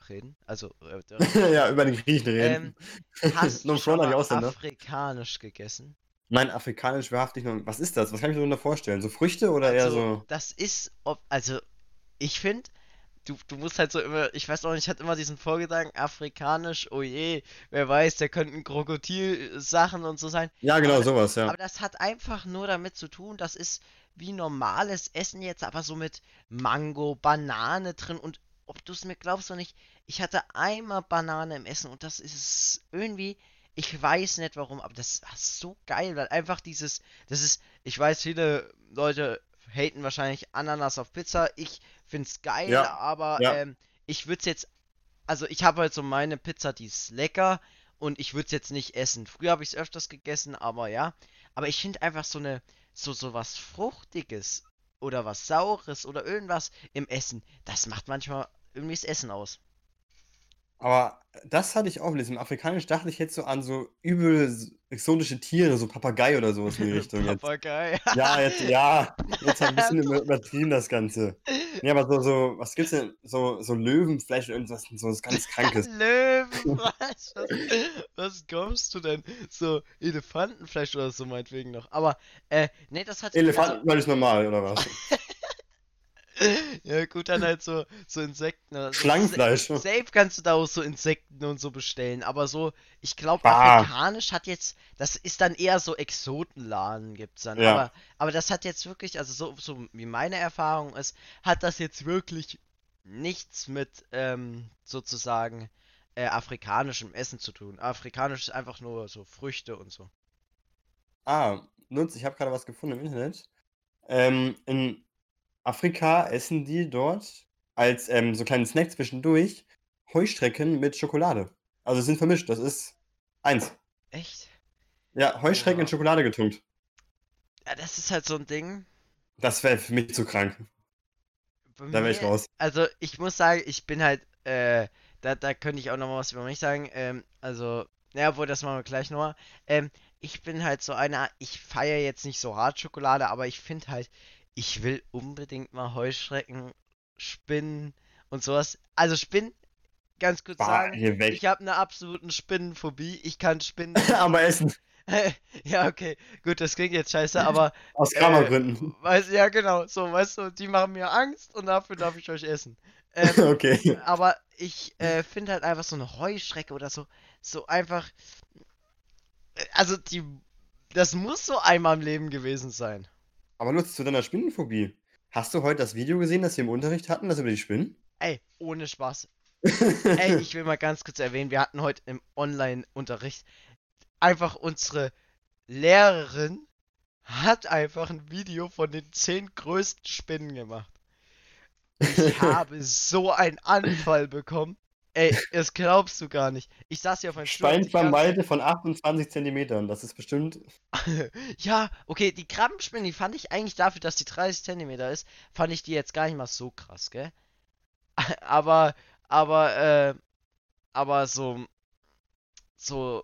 reden, also, äh, ja, über den Griechen reden. ähm, hast du schon mal Ausländer. Afrikanisch gegessen? Nein, afrikanisch wahrhaftig noch. Was ist das? Was kann ich mir darunter vorstellen? So Früchte oder eher Also, so. das ist, ob, also, ich finde, du, du musst halt so immer, ich weiß auch nicht, ich hatte immer diesen Vorgedanken, afrikanisch, oh je, wer weiß, der könnten Krokodil-Sachen und so sein. Ja, genau, aber- sowas, ja. Aber das hat einfach nur damit zu tun, das ist wie normales Essen jetzt, aber so mit Mango, Banane drin und ob du es mir glaubst oder nicht, ich hatte einmal Banane im Essen und das ist irgendwie, ich weiß nicht warum, aber das ist so geil, weil einfach dieses, das ist, ich weiß, viele Leute haten wahrscheinlich Ananas auf Pizza, ich find's geil, Ja, aber ja. ähm, ich würde es jetzt, also ich habe halt so meine Pizza, die ist lecker und ich würde es jetzt nicht essen. Früher habe ich es öfters gegessen, aber ja. Aber ich finde einfach so eine, so, so was Fruchtiges oder was Saures oder irgendwas im Essen, das macht manchmal irgendwie das Essen aus. Aber das hatte ich auch mit diesem Afrikanisch, dachte ich jetzt so an so übel exotische Tiere, so Papagei oder sowas in die Richtung jetzt. Papagei. Ja, jetzt, ja, jetzt ein bisschen über- übertrieben das Ganze. Nee, aber so, so, was gibt's denn? So, so Löwenfleisch oder irgendwas, so was ganz Krankes. Löwenfleisch. Was, was kommst du denn? So Elefantenfleisch oder so meinetwegen noch. Aber, äh, nee, das hat. Elefantenfleisch ist normal, oder was? Ja, gut, dann halt so, so Insekten oder so. Schlangenfleisch. Sa- Safe kannst du da auch so Insekten und so bestellen, aber so, ich glaube, Bah. afrikanisch hat jetzt, das ist dann eher so Exotenladen gibt's dann, Ja. aber, aber das hat jetzt wirklich, also so, so wie meine Erfahrung ist, hat das jetzt wirklich nichts mit, ähm, sozusagen, äh, afrikanischem Essen zu tun. Afrikanisch ist einfach nur so Früchte und so. Ah, nutz, ich habe gerade was gefunden im Internet. Ähm, in Afrika essen die dort als ähm, so kleinen Snack zwischendurch Heuschrecken mit Schokolade. Also sind vermischt, das ist eins. Echt? Ja, Heuschrecken in Ja. Schokolade getunkt. Ja, das ist halt so ein Ding. Das wäre für mich zu krank. Bei Da wäre ich raus. Also ich muss sagen, ich bin halt, äh, da, da könnte ich auch noch mal was über mich sagen. Ähm, also, ja, obwohl, das machen wir gleich nochmal. Ähm, ich bin halt so einer, ich feiere jetzt nicht so hart Schokolade, aber ich finde halt, ich will unbedingt mal Heuschrecken, Spinnen und sowas. Also Spinnen, ganz kurz Bah, sagen, ich habe eine absoluten Spinnenphobie. Ich kann Spinnen. Aber essen. ja, okay, gut, das klingt jetzt scheiße, aber Aus Äh, Kramergründen. weiß, ja genau, so, weißt du, die machen mir Angst und dafür darf ich euch essen. Ähm, Okay. aber ich äh, finde halt einfach so eine Heuschrecke oder so, so einfach. äh, Also die. Das muss so einmal im Leben gewesen sein. Aber Lutz, zu deiner Spinnenphobie. Hast du heute das Video gesehen, das wir im Unterricht hatten, das über die Spinnen? Ey, ohne Spaß. Ey, ich will mal ganz kurz erwähnen, wir hatten heute im Online-Unterricht einfach unsere Lehrerin hat einfach ein Video von den zehn größten Spinnen gemacht. Ich habe so einen Anfall bekommen. Ey, das glaubst du gar nicht. Ich saß hier auf meinem Stuhl. Speinvermalte von 28 Zentimetern. Das ist bestimmt. Ja, okay, die Krabbenspinne, die fand ich eigentlich dafür, dass die 30 Zentimeter ist, fand ich die jetzt gar nicht mal so krass, gell? Aber, aber, äh, aber so, so,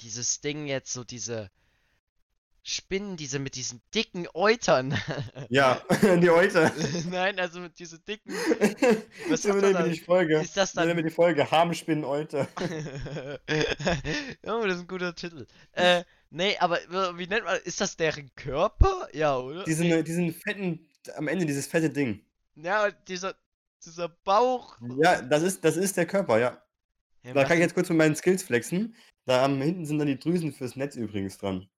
dieses Ding jetzt, so diese, Spinnen, diese mit diesen dicken Eutern. Ja, die Eute. Nein, also mit diesen dicken. Was ist hat er da? die Folge? Ist das dann. die Folge Harmspinnen Eute. oh, das ist ein guter Titel. Äh, nee, aber äh, wie nennt man. Ist das deren Körper? Ja, oder? Diesen, diesen fetten, am Ende dieses fette Ding. Ja, dieser. Dieser Bauch. Ja, das ist, das ist der Körper, ja. Ja, Da kann ich jetzt kurz mit meinen Skills flexen. Da am hinten sind dann die Drüsen fürs Netz übrigens dran.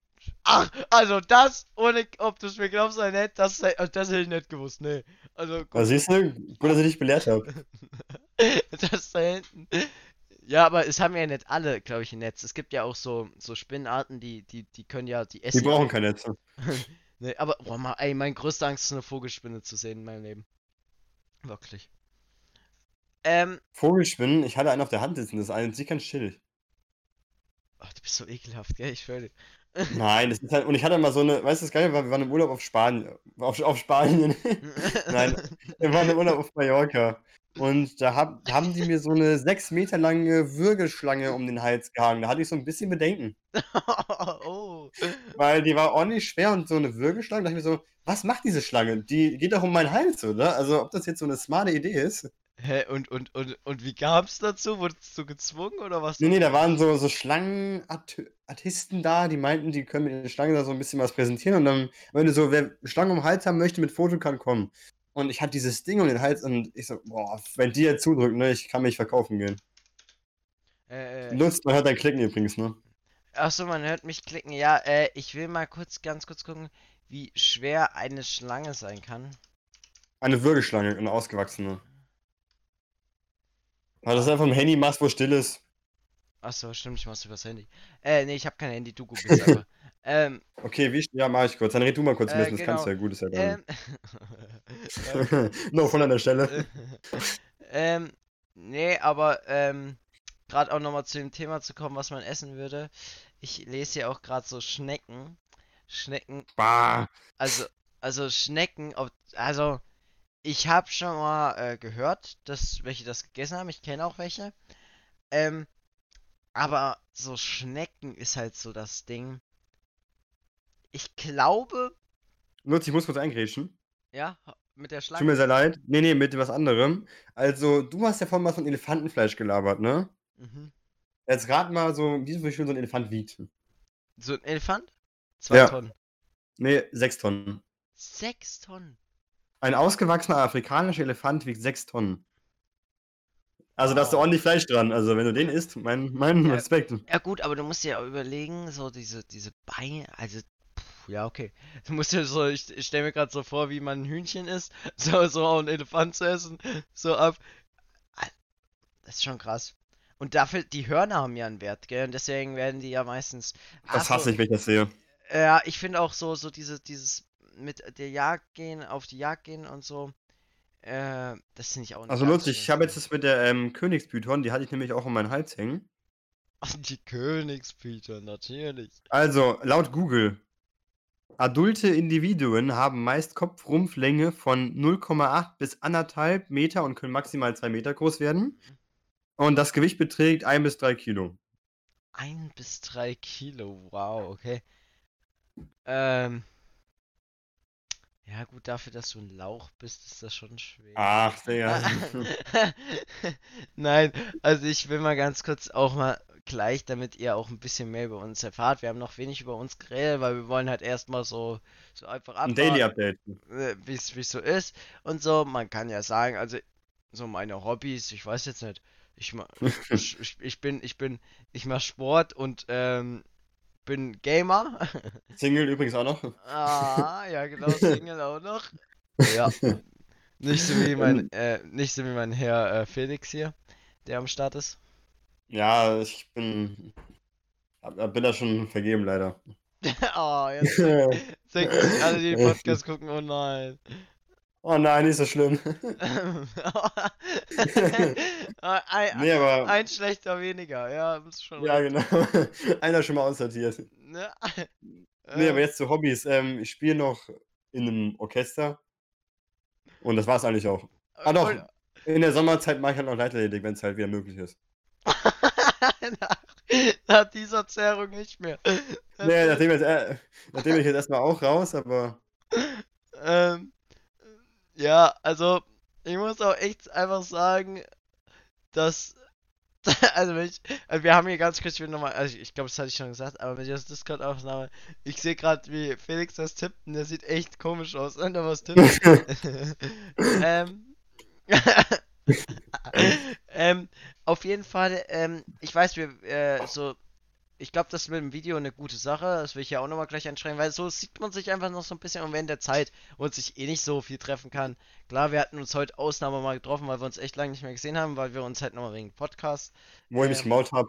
Ach, also das, ohne ob du es mir glaubst oder nicht, das, sei- also das hätte ich nicht gewusst, nee. Also, Da siehst du, gut, dass ich dich belehrt habe. das da hinten. Ja, aber es haben ja nicht alle, glaube ich, ein Netz. Es gibt ja auch so, so Spinnenarten, die, die, die können ja, die Die essen. ja brauchen auch- kein Netz. Nee, aber, boah, mal, ey, meine größte Angst ist eine Vogelspinne zu sehen in meinem Leben. Wirklich. Ähm, Vogelspinnen, ich hatte einen auf der Hand sitzen, das ist an sich ganz chill. ach, du bist so ekelhaft, gell? Ich schwöre. Nein, das ist halt, und ich hatte mal so eine, weißt du, das Geile war, wir waren im Urlaub auf Spanien, auf, auf Spanien, Nein. wir waren im Urlaub auf Mallorca. Und da, hab, haben die mir so eine sechs Meter lange Würgeschlange um den Hals gehangen. Da hatte ich so ein bisschen Bedenken. oh. Weil die war ordentlich schwer und so eine Würgeschlange, da dachte ich mir so, was macht diese Schlange? Die geht doch um meinen Hals, oder? Also, ob das jetzt so eine smarte Idee ist? Hä, und, und, und, und wie kam's dazu? Wurdest du gezwungen oder was? Nee, nee, da waren so, so Schlangenartisten da, die meinten, die können mit den Schlangen da so ein bisschen was präsentieren. Und dann, wenn du so, wer Schlangen um den Hals haben möchte, mit Foto kann kommen. Und ich hatte dieses Ding um den Hals und ich so, boah, wenn die jetzt zudrücken, ne, ich kann mich verkaufen gehen. Äh, äh, Lutz, man hört dein Klicken übrigens, ne? Achso, man hört mich klicken. Ja, äh, ich will mal kurz, ganz kurz gucken, wie schwer eine Schlange sein kann. Eine Würgeschlange, eine ausgewachsene. Weil das einfach ein Handy machst, wo still ist. Achso, stimmt, ich mach's übers Handy. Äh, nee, ich habe kein Handy, du googelst einfach. ähm, Okay, wie, ja, mach ich kurz. Dann red du mal kurz ein Äh, bisschen, das kannst du ja gut, ist ja ähm, dann. no, von an der Stelle. ähm, nee, aber, ähm, gerade auch nochmal zu dem Thema zu kommen, was man essen würde. Ich lese hier auch gerade so Schnecken. Schnecken Bah. Also, also Schnecken, ob, also ich habe schon mal äh, gehört, dass welche das gegessen haben. Ich kenne auch welche. Ähm, aber so Schnecken ist halt so das Ding. Ich glaube, Lutz, ich muss kurz eingrätschen. ja, mit der Tut mir Schlange. sehr leid. Nee, nee, mit was anderem. Also, du hast ja vorhin mal von Elefantenfleisch gelabert, ne? Mhm. Jetzt rat mal so, wie viel so ein Elefant wiegt. So ein Elefant? Zwei Ja. Tonnen. Nee, sechs Tonnen. Sechs Tonnen. Ein ausgewachsener afrikanischer Elefant wiegt sechs Tonnen. Also, da ist da Wow. ordentlich Fleisch dran. Also, wenn du den isst, mein, mein Ja. Respekt. Ja gut, aber du musst dir ja auch überlegen, so diese, diese Beine, also, pff, ja okay. Du musst dir so, ich, ich stelle mir gerade so vor, wie man ein Hühnchen isst, so, so auch ein Elefant zu essen, so ab. Das ist schon krass. Und dafür, die Hörner haben ja einen Wert, gell? Und deswegen werden die ja meistens. Das Ach hasse so, ich, wenn ich das sehe. Ja, ich finde auch so, so diese, dieses mit der Jagd gehen, auf die Jagd gehen und so, äh, das finde ich auch eine Also, ganz Lutz, ich habe jetzt das mit der ähm, Königspython, die hatte ich nämlich auch um meinen Hals hängen. Die Königspython, natürlich. Also, laut Google, adulte Individuen haben meist Kopfrumpflänge von 0,8 bis 1,5 Meter und können maximal 2 Meter groß werden. Und das Gewicht beträgt 1 bis 3 Kilo. Ein bis drei Kilo, wow, okay. Ähm. Ja, gut, dafür, dass du ein Lauch bist, ist das schon schwer. Ach, Digga. Nein, also ich will mal ganz kurz auch mal gleich, damit ihr auch ein bisschen mehr über uns erfahrt. Wir haben noch wenig über uns geredet, weil wir wollen halt erstmal so, so einfach Ein Daily Update. wie es so ist und so. Man kann ja sagen, also so meine Hobbys, ich weiß jetzt nicht. Ich, ich, ich bin, ich bin, ich mache Sport und ähm, bin Gamer. Single übrigens auch noch. ah, ja genau, Single auch noch. Ja. Nicht so wie mein, äh, nicht so wie mein Herr äh, Felix hier, der am Start ist. Ja, ich bin. hab- Bin da schon vergeben, leider. oh, jetzt denken sich alle, die den Podcast gucken, oh nein. Oh nein, nicht so schlimm. ein, Nee, aber. ein schlechter weniger, ja, ist schon Ja, recht. genau. Einer schon mal aussortiert. Ne? Nee, aber jetzt zu Hobbys. Ähm, ich spiele noch in einem Orchester. Und das war's eigentlich auch. Ah, doch. In der Sommerzeit mache ich halt noch Leichtathletik, wenn es halt wieder möglich ist. Ach, Nach dieser Zerrung nicht mehr. Nee, nachdem, jetzt, äh, nachdem ich jetzt erstmal auch raus, aber. Ähm, ja, also ich muss auch echt einfach sagen, dass also wenn ich, also wir haben hier ganz kurz, ich will nochmal, also ich, ich glaube, das hatte ich schon gesagt, aber wenn ich das Discord-Aufnahme, ich sehe gerade, wie Felix das tippt und der sieht echt komisch aus, wenn er was tippt. ähm, ähm, auf jeden Fall, ähm, ich weiß, wir, äh, so, ich glaube, das ist mit dem Video eine gute Sache. Das will ich ja auch nochmal gleich anschreiben, weil so sieht man sich einfach noch so ein bisschen und während der Zeit, wo man sich eh nicht so viel treffen kann. Klar, wir hatten uns heute Ausnahme mal getroffen, weil wir uns echt lange nicht mehr gesehen haben, weil wir uns halt nochmal wegen Podcast. Wo ich mich Ähm, gemault habe.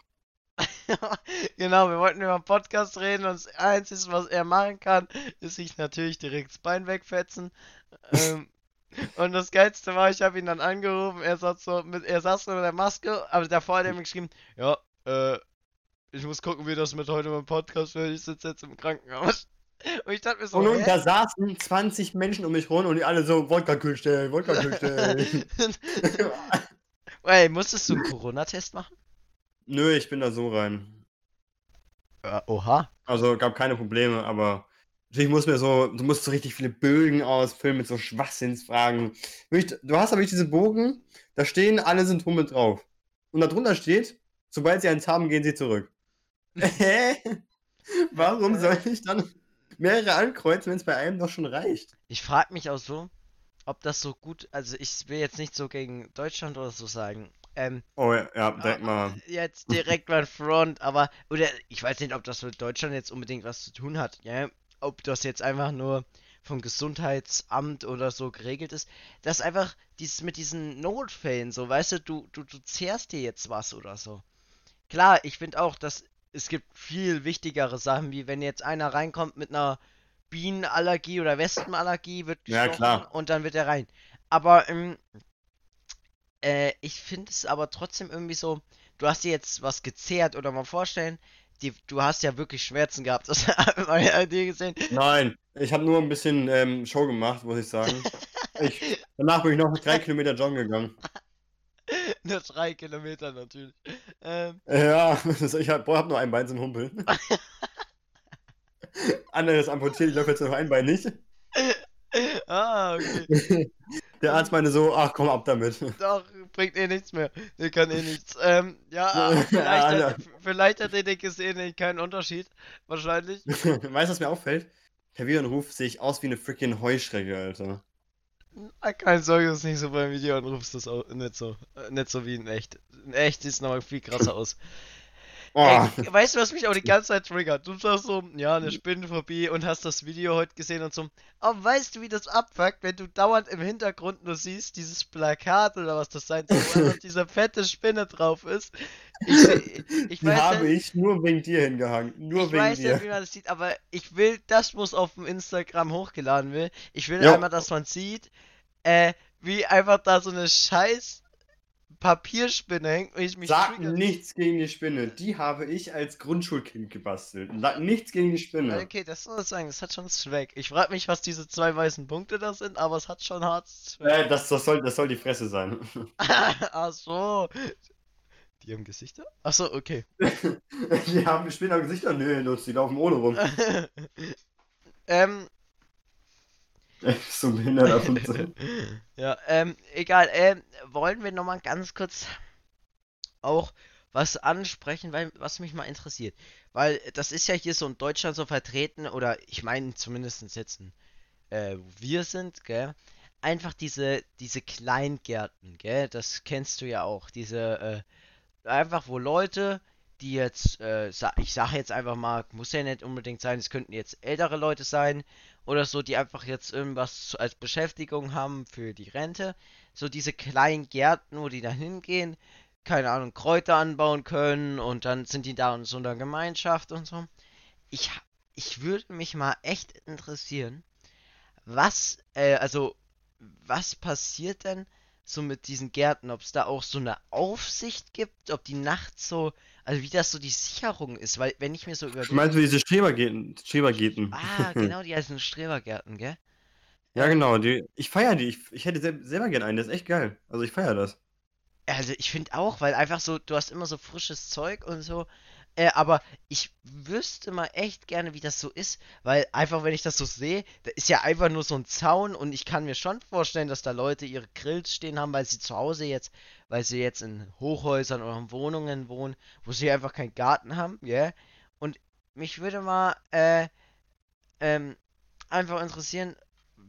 genau, wir wollten über einen Podcast reden und das Einzige, was er machen kann, ist sich natürlich direkt das Bein wegfetzen. ähm, und das Geilste war, ich habe ihn dann angerufen, er saß so mit, er saß so mit der Maske, aber davor hat er mir geschrieben, ja, äh, ich muss gucken, wie das mit heute beim Podcast wird, ich sitze jetzt im Krankenhaus. Und ich dachte mir so, Und nun, hä? da saßen 20 Menschen um mich rum und die alle so, Wodka-Kühl stellen, Wodka-Kühl stellen. Ey, musstest du einen Corona-Test machen? Nö, ich bin da so rein. Ja, oha. Also gab keine Probleme, aber natürlich muss mir so, du musst so richtig viele Bögen ausfüllen mit so Schwachsinnsfragen. Du hast aber nicht diese Bogen, da stehen alle Symptome drauf. Und darunter steht, sobald sie eins haben, gehen sie zurück. Hä? Warum soll ich dann mehrere ankreuzen, wenn es bei einem doch schon reicht? Ich frage mich auch so, ob das so gut, also ich will jetzt nicht so gegen Deutschland oder so sagen, ähm, Oh ja, ja direkt mal. jetzt direkt mal Front, aber, oder ich weiß nicht, ob das mit Deutschland jetzt unbedingt was zu tun hat, ja, ob das jetzt einfach nur vom Gesundheitsamt oder so geregelt ist, dass einfach dieses mit diesen Notfällen, so, weißt du, du, du, du zehrst dir jetzt was oder so. Klar, ich finde auch, dass es gibt viel wichtigere Sachen, wie wenn jetzt einer reinkommt mit einer Bienenallergie oder Wespenallergie, wird Ja, klar. und dann wird er rein. Aber ähm, äh, ich finde es aber trotzdem irgendwie so, du hast dir jetzt was gezehrt oder mal vorstellen, die, du hast ja wirklich Schmerzen gehabt, das hat man ja dir gesehen. Nein, ich habe nur ein bisschen ähm, Show gemacht, muss ich sagen. Ich, danach bin ich noch drei Kilometer joggen gegangen. Nur drei Kilometer natürlich. Ähm, Ja, ich habe hab nur ein Bein zum Humpeln. Anderes amputiert, ich laufe jetzt noch ein Bein nicht. ah, okay. Der Arzt meinte so, ach komm ab damit. Doch, bringt eh nichts mehr. Der kann eh nichts. Ähm, ja, vielleicht, hat, vielleicht hat er den gesehen, eh keinen Unterschied. Wahrscheinlich. weißt du, was mir auffällt? Per Videoanruf sehe ich aus wie eine freaking Heuschrecke, Alter. Keine Sorge, das ist nicht so beim Video und rufst das auch nicht so. äh, Nicht so wie in echt. In echt sieht es nochmal viel krasser aus. Oh, Ey, weißt du, was mich auch die ganze Zeit triggert? Du sagst so, ja, eine Spinnenphobie und hast das Video heute gesehen und so. Aber weißt du, wie das abfuckt, wenn du dauernd im Hintergrund nur siehst, dieses Plakat oder was das sein soll, wo einfach diese fette Spinne drauf ist? Ich, ich die weiß habe ich nur wegen dir hingehangen. Nur ich wegen weiß dir. nicht, wie man das sieht, aber ich will, das muss auf dem Instagram hochgeladen werden. Ich will Ja. einmal, dass man sieht, äh, wie einfach da so eine scheiß Papierspinne hängt und ich mich Sag trigger. nichts gegen die Spinne. Die habe ich als Grundschulkind gebastelt. Sag nichts gegen die Spinne. Okay, das soll ich sagen, das hat schon Swag. Ich frage mich, was diese zwei weißen Punkte da sind, aber es hat schon hart Swag. Äh, das, das, soll, das soll die Fresse sein. Ach so. Die haben Gesichter? Ach so, okay. die haben Spinnen am Gesicht an Nö, Nutz, die laufen ohne rum. ähm, so behindert und zu. ja, ähm, egal. Ähm, wollen wir nochmal ganz kurz auch was ansprechen, weil was mich mal interessiert. Weil das ist ja hier so in Deutschland so vertreten, oder ich meine zumindest jetzt, äh, wir sind, gell? Einfach diese, diese Kleingärten, gell? Das kennst du ja auch. Diese, äh, einfach wo Leute, die jetzt, äh, sa ich sage jetzt einfach mal, muss ja nicht unbedingt sein, es könnten jetzt ältere Leute sein oder so, die einfach jetzt irgendwas als Beschäftigung haben für die Rente. So diese kleinen Gärten, wo die da hingehen, keine Ahnung, Kräuter anbauen können und dann sind die da in so einer Gemeinschaft und so. Ich, ich würde mich mal echt interessieren, was, äh, also, was passiert denn so mit diesen Gärten? Ob es da auch so eine Aufsicht gibt, ob die nachts so, also wie das so die Sicherung ist, weil wenn ich mir so Du überlege. meinst du diese Strebergeten? Strebergeten? Ah, genau, die heißen Strebergärten, gell? Ja, genau. Die, ich feiere die. Ich, ich hätte sel selber gern einen. Der ist echt geil. Also ich feiere das. Also ich finde auch, weil einfach so, du hast immer so frisches Zeug und so. Äh, aber ich wüsste mal echt gerne, wie das so ist, weil einfach, wenn ich das so sehe, da ist ja einfach nur so ein Zaun und ich kann mir schon vorstellen, dass da Leute ihre Grills stehen haben, weil sie zu Hause jetzt, weil sie jetzt in Hochhäusern oder in Wohnungen wohnen, wo sie einfach keinen Garten haben, ja. Yeah? Und mich würde mal, äh, ähm, einfach interessieren,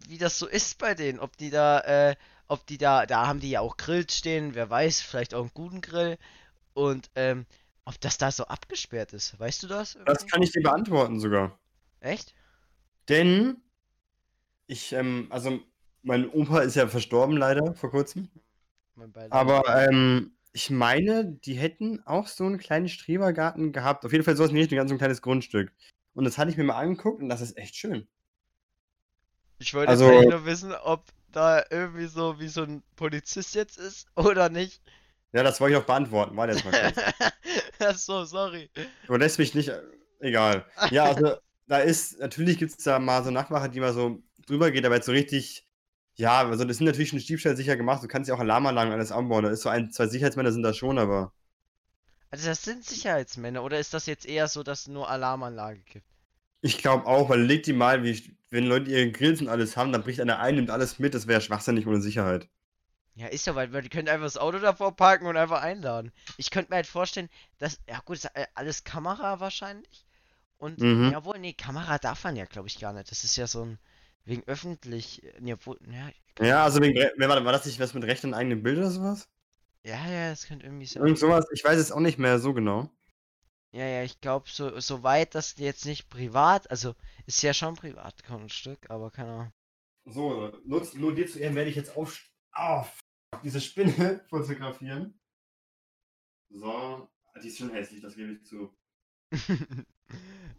wie das so ist bei denen, ob die da, äh, ob die da, da haben die ja auch Grills stehen, wer weiß, vielleicht auch einen guten Grill und, ähm, ob das da so abgesperrt ist. Weißt du das? Irgendwie? Das kann ich dir beantworten sogar. Echt? Denn ich, ähm, also mein Opa ist ja verstorben leider vor kurzem. Aber ähm, ich meine, die hätten auch so einen kleinen Strebergarten gehabt. Auf jeden Fall sowas nicht, ein ganz kleines Grundstück. Und das hatte ich mir mal angeguckt und das ist echt schön. Ich wollte also, nur wissen, ob da irgendwie so wie so ein Polizist jetzt ist oder nicht. Ja, das wollte ich auch beantworten. Warte jetzt mal kurz. Achso, sorry. Du lässt mich nicht. Egal. Ja, also da ist, natürlich gibt es da mal so Nachtwache, die mal so drüber geht, aber jetzt so richtig. Ja, also das sind natürlich schon Stiefstellen sicher gemacht. Du kannst ja auch Alarmanlagen alles anbauen. Da ist so ein, zwei Sicherheitsmänner sind da schon, aber. Also das sind Sicherheitsmänner oder ist das jetzt eher so, dass es nur Alarmanlage gibt? Ich glaube auch, weil leg die mal, wie, wenn Leute ihre Grills und alles haben, dann bricht einer ein, nimmt alles mit, das wäre schwachsinnig ohne Sicherheit. Ja, ist ja, weil, weil die können einfach das Auto davor parken und einfach einladen. Ich könnte mir halt vorstellen, dass, ja gut, ist alles Kamera wahrscheinlich. Und, mhm. jawohl, nee, Kamera darf man ja, glaube ich, gar nicht. Das ist ja so ein, wegen öffentlich, nee, wo, ja. Ja, also wegen, war, war das nicht was mit Recht an eigenen Bildern oder sowas? Ja, ja, das könnte irgendwie sein. Irgend sowas, ich weiß es auch nicht mehr so genau. Ja, ja, ich glaube, so, so weit, dass jetzt nicht privat, also ist ja schon Privatgrundstück, aber keine Ahnung. So, nur, nur dir zu ehren werde ich jetzt auf, oh, diese Spinne fotografieren. So, die ist schon hässlich, das gebe ich zu.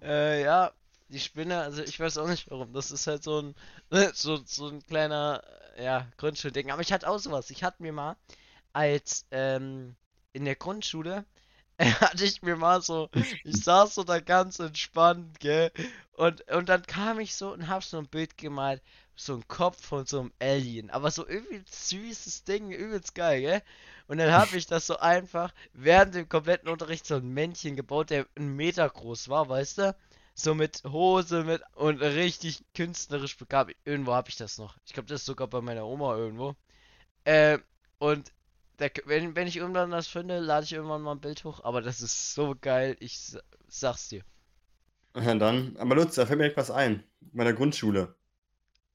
äh, ja, die Spinne, also ich weiß auch nicht warum. Das ist halt so ein, so, so ein kleiner, ja, Grundschulding. Aber ich hatte auch sowas. Ich hatte mir mal als, ähm, in der Grundschule, hatte ich mir mal so, ich saß so da ganz entspannt, gell, und, und dann kam ich so und hab so ein Bild gemalt, so ein Kopf von so einem Alien, aber so irgendwie süßes Ding, übelst geil, gell, und dann habe ich das so einfach während dem kompletten Unterricht so ein Männchen gebaut, der einen Meter groß war, weißt du, so mit Hose mit und richtig künstlerisch begabt. Irgendwo habe ich das noch. Ich glaube, das ist sogar bei meiner Oma irgendwo. Äh, und der, wenn, wenn ich irgendwann das finde, lade ich irgendwann mal ein Bild hoch. Aber das ist so geil, ich sag's dir. Ja, dann. Aber Lutz, da fällt mir etwas ein. Meiner Grundschule.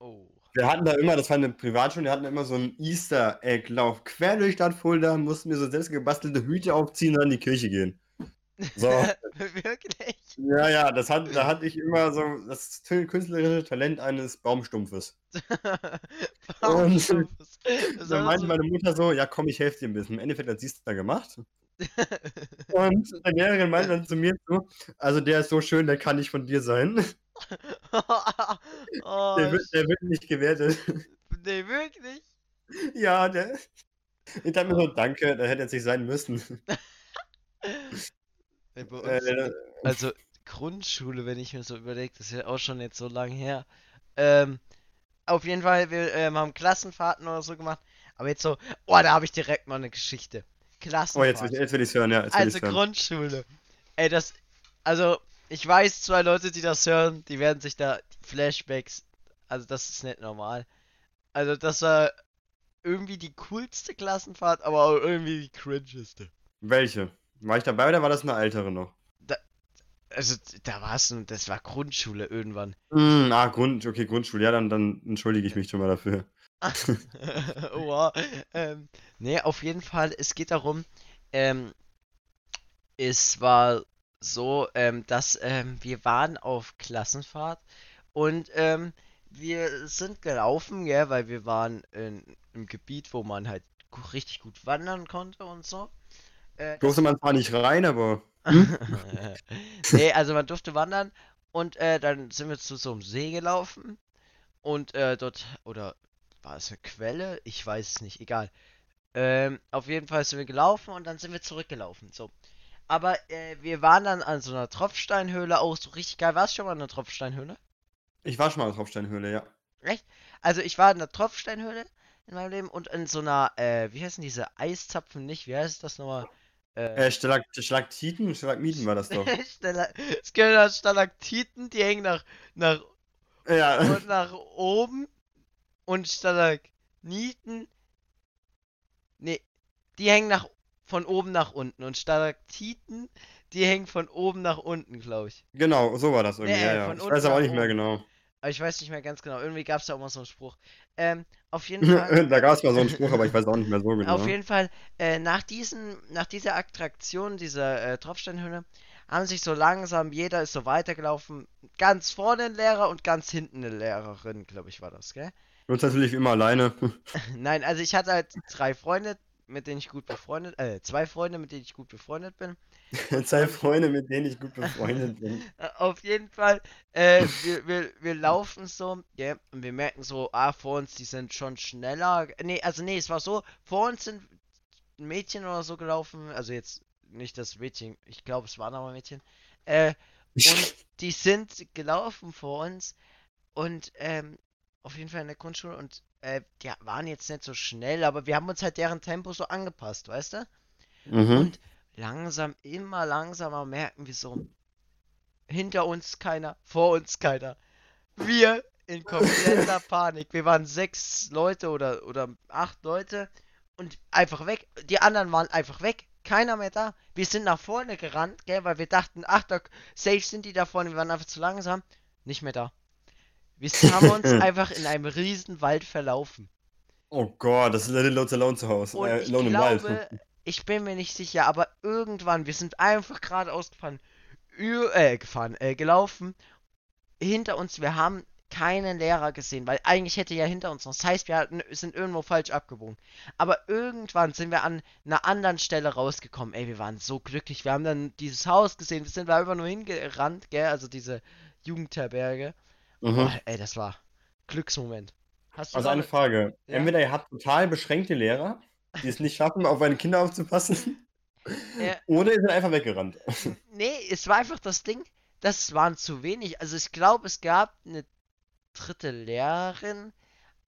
Oh. Wir hatten da immer, das war eine Privatschule, wir hatten immer so einen Easter Egg-Lauf quer durch das Fulda, mussten wir so selbst gebastelte Hüte aufziehen und dann in die Kirche gehen. So. Wirklich? Ja, ja, das hat, da hatte ich immer so das künstlerische Talent eines Baumstumpfes. Baumstumpfes. Und dann meinte meine Mutter so, ja komm, ich helfe dir ein bisschen. Im Endeffekt hat sie es da gemacht. Und der Lehrerin meinte dann zu mir so, also der ist so schön, der kann nicht von dir sein. Oh, der, wird, der wird nicht gewertet. Nee, wirklich? Ja, der. Ich dachte mir so, danke, der hätte jetzt nicht sein müssen. Äh, also Grundschule, wenn ich mir so überlege, das ist ja auch schon jetzt so lange her. Ähm, auf jeden Fall, wir ähm, haben Klassenfahrten oder so gemacht. Aber jetzt so, oh, da habe ich direkt mal eine Geschichte. Klassenfahrt. Oh, jetzt, jetzt will ich es hören, ja. also hören. Grundschule. Ey, das, also, ich weiß, zwei Leute, die das hören, die werden sich da Flashbacks, also das ist nicht normal. Also, das war irgendwie die coolste Klassenfahrt, aber auch irgendwie die cringeste. Welche? War ich dabei oder war das eine ältere noch? Da, also, da war es, das war Grundschule irgendwann. Mm, ah, Grund, okay, Grundschule. Ja, dann, dann entschuldige ich mich schon mal dafür. wow. Ähm, nee, auf jeden Fall, es geht darum, ähm, es war so, ähm, dass ähm, wir waren auf Klassenfahrt und ähm, wir sind gelaufen, ja, weil wir waren in, im Gebiet, wo man halt richtig gut wandern konnte und so. Äh, durfte man zwar nicht rein, aber. Hm? nee, also man durfte wandern und äh, dann sind wir zu so einem See gelaufen und äh, dort, oder war es eine Quelle? Ich weiß es nicht, egal. Ähm, auf jeden Fall sind wir gelaufen und dann sind wir zurückgelaufen. So. Aber äh, wir waren dann an so einer Tropfsteinhöhle auch so richtig geil. Warst du schon mal in einer Tropfsteinhöhle? Ich war schon mal in einer Tropfsteinhöhle, ja. Echt? Also ich war in der Tropfsteinhöhle in meinem Leben und in so einer, äh, wie heißen diese Eiszapfen nicht? Wie heißt das nochmal? Äh, Stalag Stalaktiten? Stalagmiten war das doch. Es gibt ja Stalaktiten, die hängen nach, nach, Ja. und nach oben und Stalagniten. Nee, die hängen nach von oben nach unten und Stalaktiten, die hängen von oben nach unten, glaube ich. Genau, so war das irgendwie. Nee, ja, ja. Ich weiß aber auch nicht mehr genau. Aber ich weiß nicht mehr ganz genau. Irgendwie gab es da auch mal so einen Spruch. Ähm, auf jeden Fall. da gab es mal so einen Spruch, aber ich weiß auch nicht mehr so genau. Auf jeden Fall, äh, nach, diesen, nach dieser Attraktion, dieser äh, Tropfsteinhöhle, haben sich so langsam, jeder ist so weitergelaufen. Ganz vorne ein Lehrer und ganz hinten eine Lehrerin, glaube ich, war das, gell? Du natürlich immer alleine. Nein, also ich hatte halt drei Freunde, mit denen ich gut befreundet, äh, zwei Freunde, mit denen ich gut befreundet bin. Zwei Freunde, mit denen ich gut befreundet bin. Äh, Auf jeden Fall, äh, wir, wir, wir laufen so, ja, und wir merken so, ah, vor uns, die sind schon schneller. Nee, also nee, es war so, vor uns sind ein Mädchen oder so gelaufen, also jetzt nicht das Mädchen, ich glaube, es waren aber Mädchen. Äh, und die sind gelaufen vor uns und ähm, auf jeden Fall in der Grundschule und äh, die waren jetzt nicht so schnell, aber wir haben uns halt deren Tempo so angepasst, weißt du? Mhm. Und langsam, immer langsamer merken wir so, hinter uns keiner, vor uns keiner. Wir in kompletter Panik. Wir waren sechs Leute oder, oder acht Leute und einfach weg. Die anderen waren einfach weg. Keiner mehr da. Wir sind nach vorne gerannt, gell, weil wir dachten, ach, da, safe sind die da vorne. Wir waren einfach zu langsam. Nicht mehr da. Wir haben uns einfach in einem riesen Wald verlaufen. Oh Gott, das ist Little Loads Alone zu Hause. Und Äh, ich Alone im glaube, Wald. ich bin mir nicht sicher, aber irgendwann, wir sind einfach geradeaus gefahren, äh, gefahren, äh, gelaufen. Hinter uns, wir haben keinen Lehrer gesehen, weil eigentlich hätte ja hinter uns noch. Das heißt, wir hatten, sind irgendwo falsch abgebogen. Aber irgendwann sind wir an einer anderen Stelle rausgekommen. Ey, wir waren so glücklich. Wir haben dann dieses Haus gesehen, wir sind da einfach nur hingerannt, gell, also diese Jugendherberge. Mhm. Boah, ey, das war Glücksmoment. Hast du Also eine ne- Frage. Ja? Entweder ihr habt total beschränkte Lehrer, die es nicht schaffen, auf meine Kinder aufzupassen, Ja. oder ihr seid einfach weggerannt. Nee, es war einfach das Ding, das waren zu wenig. Also ich glaube, es gab eine dritte Lehrerin,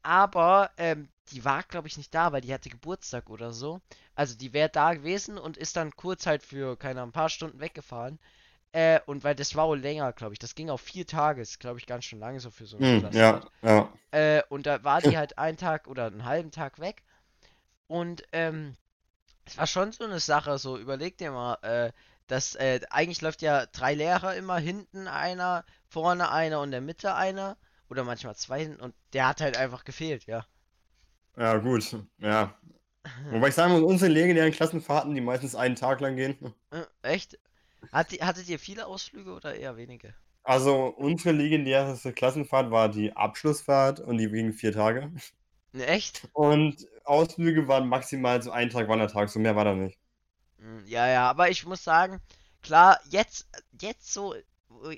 aber ähm, die war, glaube ich, nicht da, weil die hatte Geburtstag oder so. Also die wäre da gewesen und ist dann kurz halt für, keine Ahnung, ein paar Stunden weggefahren. Äh, und weil das war wohl länger, glaube ich. Das ging auf vier Tage, ist, glaube ich, ganz schön lange so für so eine Hm, Klassenfahrt. ja, ja. Äh, und da war die halt einen Tag oder einen halben Tag weg. Und ähm, es war schon so eine Sache, so überleg dir mal, äh, dass äh, eigentlich läuft ja drei Lehrer immer, hinten einer, vorne einer und in der Mitte einer. Oder manchmal zwei hinten und der hat halt einfach gefehlt, ja. Ja, gut. Ja. Wobei ich sagen muss, unsere legendären Klassenfahrten, die meistens einen Tag lang gehen. Äh, echt? Hat, die- hattet ihr viele Ausflüge oder eher wenige? Also unsere legendärste Klassenfahrt war die Abschlussfahrt und die ging vier Tage. Ne, echt? Und Ausflüge waren maximal so ein Tag Wandertag, so mehr war da nicht. Hm, Ja, ja, aber ich muss sagen, klar, jetzt, jetzt so,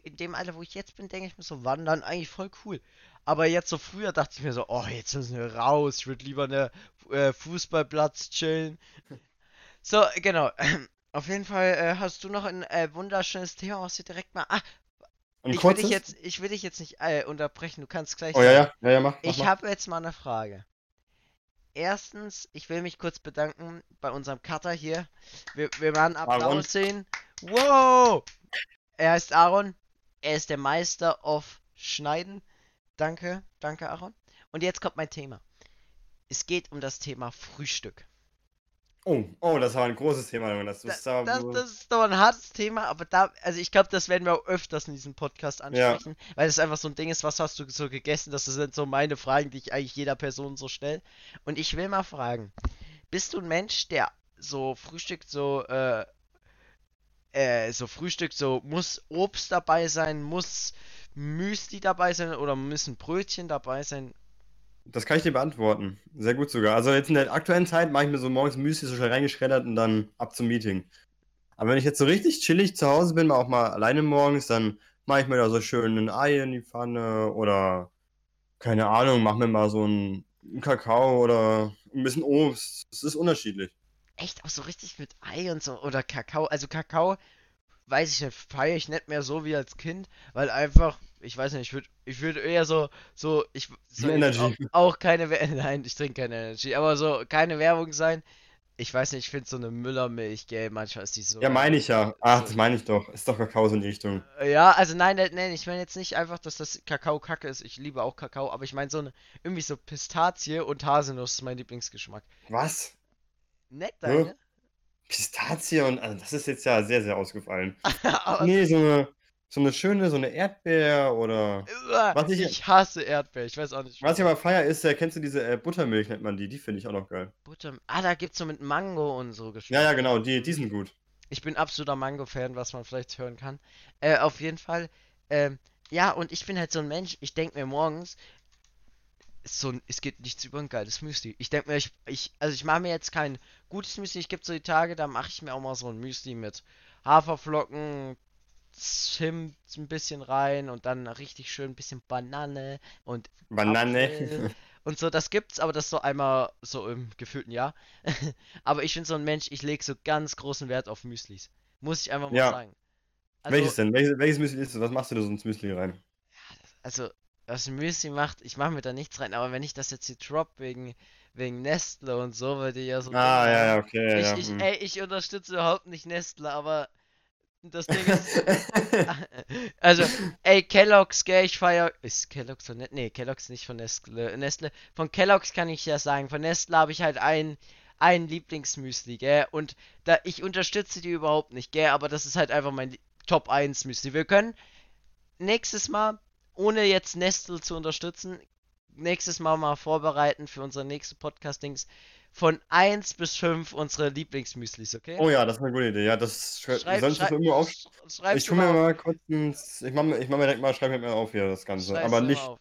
in dem Alter, wo ich jetzt bin, denke ich mir so, wandern eigentlich voll cool. Aber jetzt so früher dachte ich mir so, oh, jetzt müssen wir raus, ich würde lieber eine äh, Fußballplatz chillen. So, genau. Auf jeden Fall äh, hast du noch ein äh, wunderschönes Thema, was wir direkt mal. Ah, Ein ich will dich jetzt, ich will dich jetzt nicht äh, unterbrechen, du kannst gleich Oh ja, ja, ja, ja, mach, mach, Ich habe jetzt mal eine Frage. Erstens, ich will mich kurz bedanken bei unserem Cutter hier. Wir, wir Aaron. Applaus sehen. Wow! Er heißt Aaron. Er ist der Meister of Schneiden. Danke, danke Aaron. Und jetzt kommt mein Thema. Es geht um das Thema Frühstück. Oh, oh, das war ein großes Thema. Das Da, ist da, das, das ist doch ein hartes Thema, aber da, also ich glaube, das werden wir auch öfters in diesem Podcast ansprechen, weil es einfach so ein Ding ist, was hast du so gegessen? Das sind so meine Fragen, die ich eigentlich jeder Person so stelle. Und ich will mal fragen, bist du ein Mensch, der so frühstückt, so, äh, äh, so frühstückt, so muss Obst dabei sein, muss Müsli dabei sein oder müssen Brötchen dabei sein? Das kann ich dir beantworten. Sehr gut sogar. Also jetzt in der aktuellen Zeit mache ich mir so morgens Müsli so schnell reingeschreddert und dann ab zum Meeting. Aber wenn ich jetzt so richtig chillig zu Hause bin, auch mal alleine morgens, dann mache ich mir da so schön ein Ei in die Pfanne oder keine Ahnung, mache mir mal so einen Kakao oder ein bisschen Obst. Es ist unterschiedlich. Echt auch so richtig mit Ei und so oder Kakao. Also Kakao, weiß ich nicht, feiere ich nicht mehr so wie als Kind, weil einfach, ich weiß nicht, ich würde ich würd eher so, so, ich. Auch, auch keine Werbung, nein, ich trinke keine Energy, aber so keine Werbung sein. ich weiß nicht, ich finde so eine Müllermilch, gell, manchmal ist die so. Ja, meine ich ja. Ach, so- das meine ich doch. Ist doch Kakao so in die Richtung. Ja, also nein, nein, ich meine jetzt nicht einfach, dass das Kakao kacke ist. Ich liebe auch Kakao, aber ich meine so eine, irgendwie so Pistazie und Haselnuss ist mein Lieblingsgeschmack. Was? Nett, deine? Pistazie und also das ist jetzt ja sehr, sehr ausgefallen. Nee, so eine, so eine schöne, so eine Erdbeer oder. Uah, Was ich- ich hasse Erdbeer, ich weiß auch nicht. Was ich aber feier ist, äh, kennst du diese äh, Buttermilch, nennt man die? Die finde ich auch noch geil. Butter. Ah, da gibt's so mit Mango und so Geschmack. Ja, ja, genau, die, die sind gut. Ich bin absoluter Mango-Fan, was man vielleicht hören kann. Äh, auf jeden Fall. Ähm, ja, und ich bin halt so ein Mensch, ich denke mir morgens, so ein, es geht nichts über ein geiles Müsli. Ich denke mir, ich, ich, also ich mache mir jetzt kein gutes Müsli. Ich gibt so die Tage, da mache ich mir auch mal so ein Müsli mit Haferflocken, Zimt ein bisschen rein und dann richtig schön ein bisschen Banane und Banane. Apfel und so, das gibt's, aber das so einmal so im gefühlten Jahr. aber ich bin so ein Mensch, ich lege so ganz großen Wert auf Müslis. Muss ich einfach mal Ja. sagen. Welches denn? Welches, welches Müsli ist es? Was machst du da so ins Müsli rein? Also, was Müsli macht, ich mache mir da nichts rein, aber wenn ich das jetzt hier drop wegen, wegen Nestle und so, weil die ja so. Ah, Dinge ja, okay, Ich, ja. ich, hm. ey, ich unterstütze überhaupt nicht Nestle, aber das Ding ist. Also, ey, Kellogg's, gell, ich feier. Ist Kellogg's von Nestle? Nee, Kellogg's nicht von Nestle. Nestle. Von Kellogg's kann ich ja sagen. Von Nestle habe ich halt ein, ein Lieblingsmüsli, gell? Und da, ich unterstütze die überhaupt nicht, gell? Aber das ist halt einfach mein Top 1 Müsli. Wir können nächstes Mal, ohne jetzt Nestle zu unterstützen, nächstes Mal mal vorbereiten für unsere nächste Podcast-Dings von 1 bis 5 unsere Lieblingsmüslis, okay? Oh ja, das ist eine gute Idee. Ja, das schrei Schreib, sonst schreib, das irgendwo auf. Ich tu mir mal kurz ich mach, mir- ich mach mir direkt mal, schreib mir mal auf hier das Ganze. Schreib's aber nicht, auf.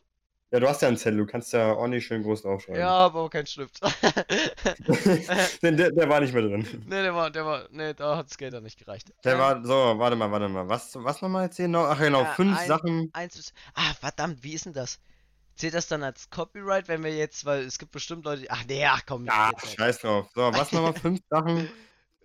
ja, du hast ja einen Zettel, du kannst ja ordentlich schön groß draufschreiben. Ja, aber auch kein Stift. Der, der war nicht mehr drin. ne, der war, der war, ne, da hat das Geld dann nicht gereicht. Der Ähm, war, so, warte mal, warte mal. Was, was nochmal erzählen noch? Ach genau, Ja, fünf ein- Sachen. Eins bis. Ah, verdammt, wie ist denn das? Zählt das dann als Copyright, wenn wir jetzt, weil es gibt bestimmt Leute, die. Ach nee, ach komm, Ah, jetzt nicht. scheiß drauf. So, was nochmal? Fünf Sachen.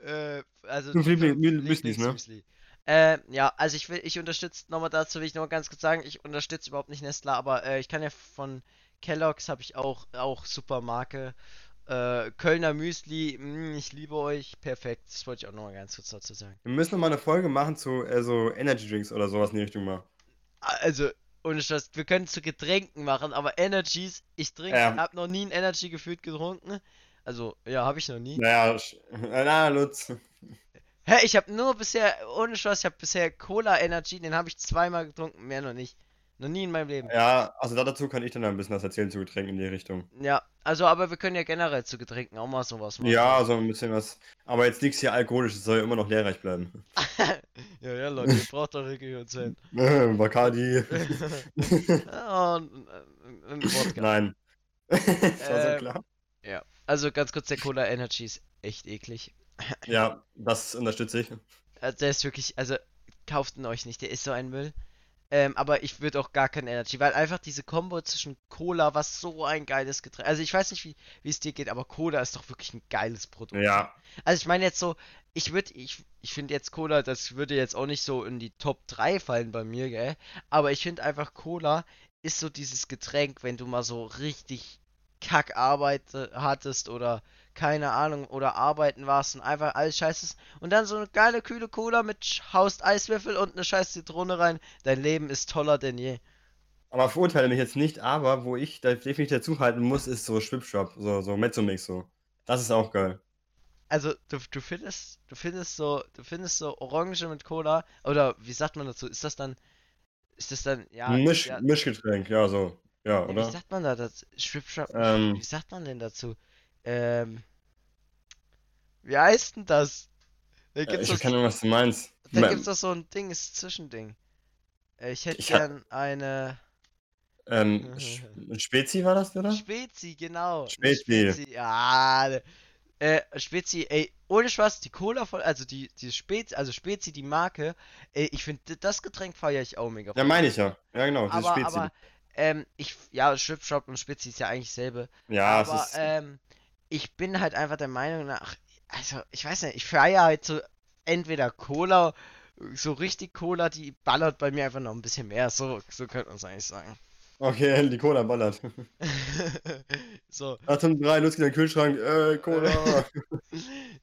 Äh, also Fünf die Liebling- fünf Mü- Müslis, ne? Lieblingsmüsli. Äh, ja, also ich will, ich unterstütze nochmal dazu, will ich nur ganz kurz sagen, ich unterstütze überhaupt nicht Nestle, aber äh, ich kann ja von Kellogg's habe ich auch, auch super Marke. Äh, Kölner Müsli, mh, ich liebe euch, perfekt. Das wollte ich auch nochmal ganz kurz dazu sagen. Wir müssen nochmal eine Folge machen zu äh, so Energy Drinks oder sowas in die Richtung mal. Also, ohne Scheiß, wir können zu Getränken machen, aber Energies, ich trinke, Ja. hab noch nie ein Energy gefühlt getrunken. Also, ja, habe ich noch nie. Naja, na, Lutz. Hä, ich habe nur bisher, ohne Spaß, ich habe bisher Cola Energy, den habe ich zweimal getrunken, mehr noch nicht. Noch nie in meinem Leben. Ja, also da- dazu kann ich dann ein bisschen was erzählen zu Getränken in die Richtung. Ja, also, aber wir können ja generell zu Getränken auch mal sowas machen. Ja, so ein bisschen was. Aber jetzt nichts hier alkoholisches, soll ja immer noch lehrreich bleiben. ja, ja, Leute, ihr braucht doch Gehirnzellen. Äh, Bacardi. ja, und, äh, und Wodka. Nein. das war so Ähm, klar. Ja, also ganz kurz, der Cola Energy ist echt eklig. Ja, das unterstütze ich. Also der ist wirklich, also kauft ihn euch nicht, der ist so ein Müll. Ähm, aber ich würde auch gar kein Energy, weil einfach diese Kombo zwischen Cola, was so ein geiles Getränk. Also ich weiß nicht, wie es dir geht, aber Cola ist doch wirklich ein geiles Produkt. Ja, Also ich meine jetzt so, ich würde, ich, ich finde jetzt Cola, das würde jetzt auch nicht so in die Top 3 fallen bei mir, gell? Aber ich finde einfach Cola ist so dieses Getränk, wenn du mal so richtig Kackarbeit äh, hattest oder keine Ahnung, oder arbeiten warst und einfach alles scheiße. Und dann so eine geile kühle Cola mit haust Eiswürfel und eine scheiß Zitrone rein. Dein Leben ist toller denn je. aber verurteile mich jetzt nicht, aber wo ich da definitiv dazuhalten muss, ist so Schwipschwap, so, so Mezzomix so. Das ist auch geil. Also du, du findest, du findest so, du findest so Orange mit Cola, oder wie sagt man dazu? Ist das dann, ist das dann, ja, Misch, ja, Mischgetränk, ja, so. Ja, Nee, Wie oder? sagt man da dazu? Ähm. Wie sagt man denn dazu? Ähm. Wie heißt denn das? Da Äh, gibt's Ich keine Ahnung, was du meinst. da Me- gibt's doch so ein Ding, ist Zwischending. Äh, Ich hätte Ich gern eine Ähm, Spezi war das, oder? Spezi, genau. Spezi. Spezi. Ja, ne. äh, Spezi, ey, ohne Spaß, die Cola voll, also die, die Spezi, also Spezi, die Marke, ey, ich finde, das Getränk feiere ich auch mega. Ja, meine ich ja. Ja, genau, dieses aber, Spezi. aber, ähm, ich, ja, Strip Shop und Spezi ist ja eigentlich selbe. ja, Aber es ist. ähm, ich bin halt einfach der Meinung nach, also ich weiß nicht, ich feiere halt so entweder Cola, so richtig Cola, die ballert bei mir einfach noch ein bisschen mehr, so, so könnte man es eigentlich sagen. Okay, die Cola ballert. so, Atom 3, nutzt den Kühlschrank, äh, Cola.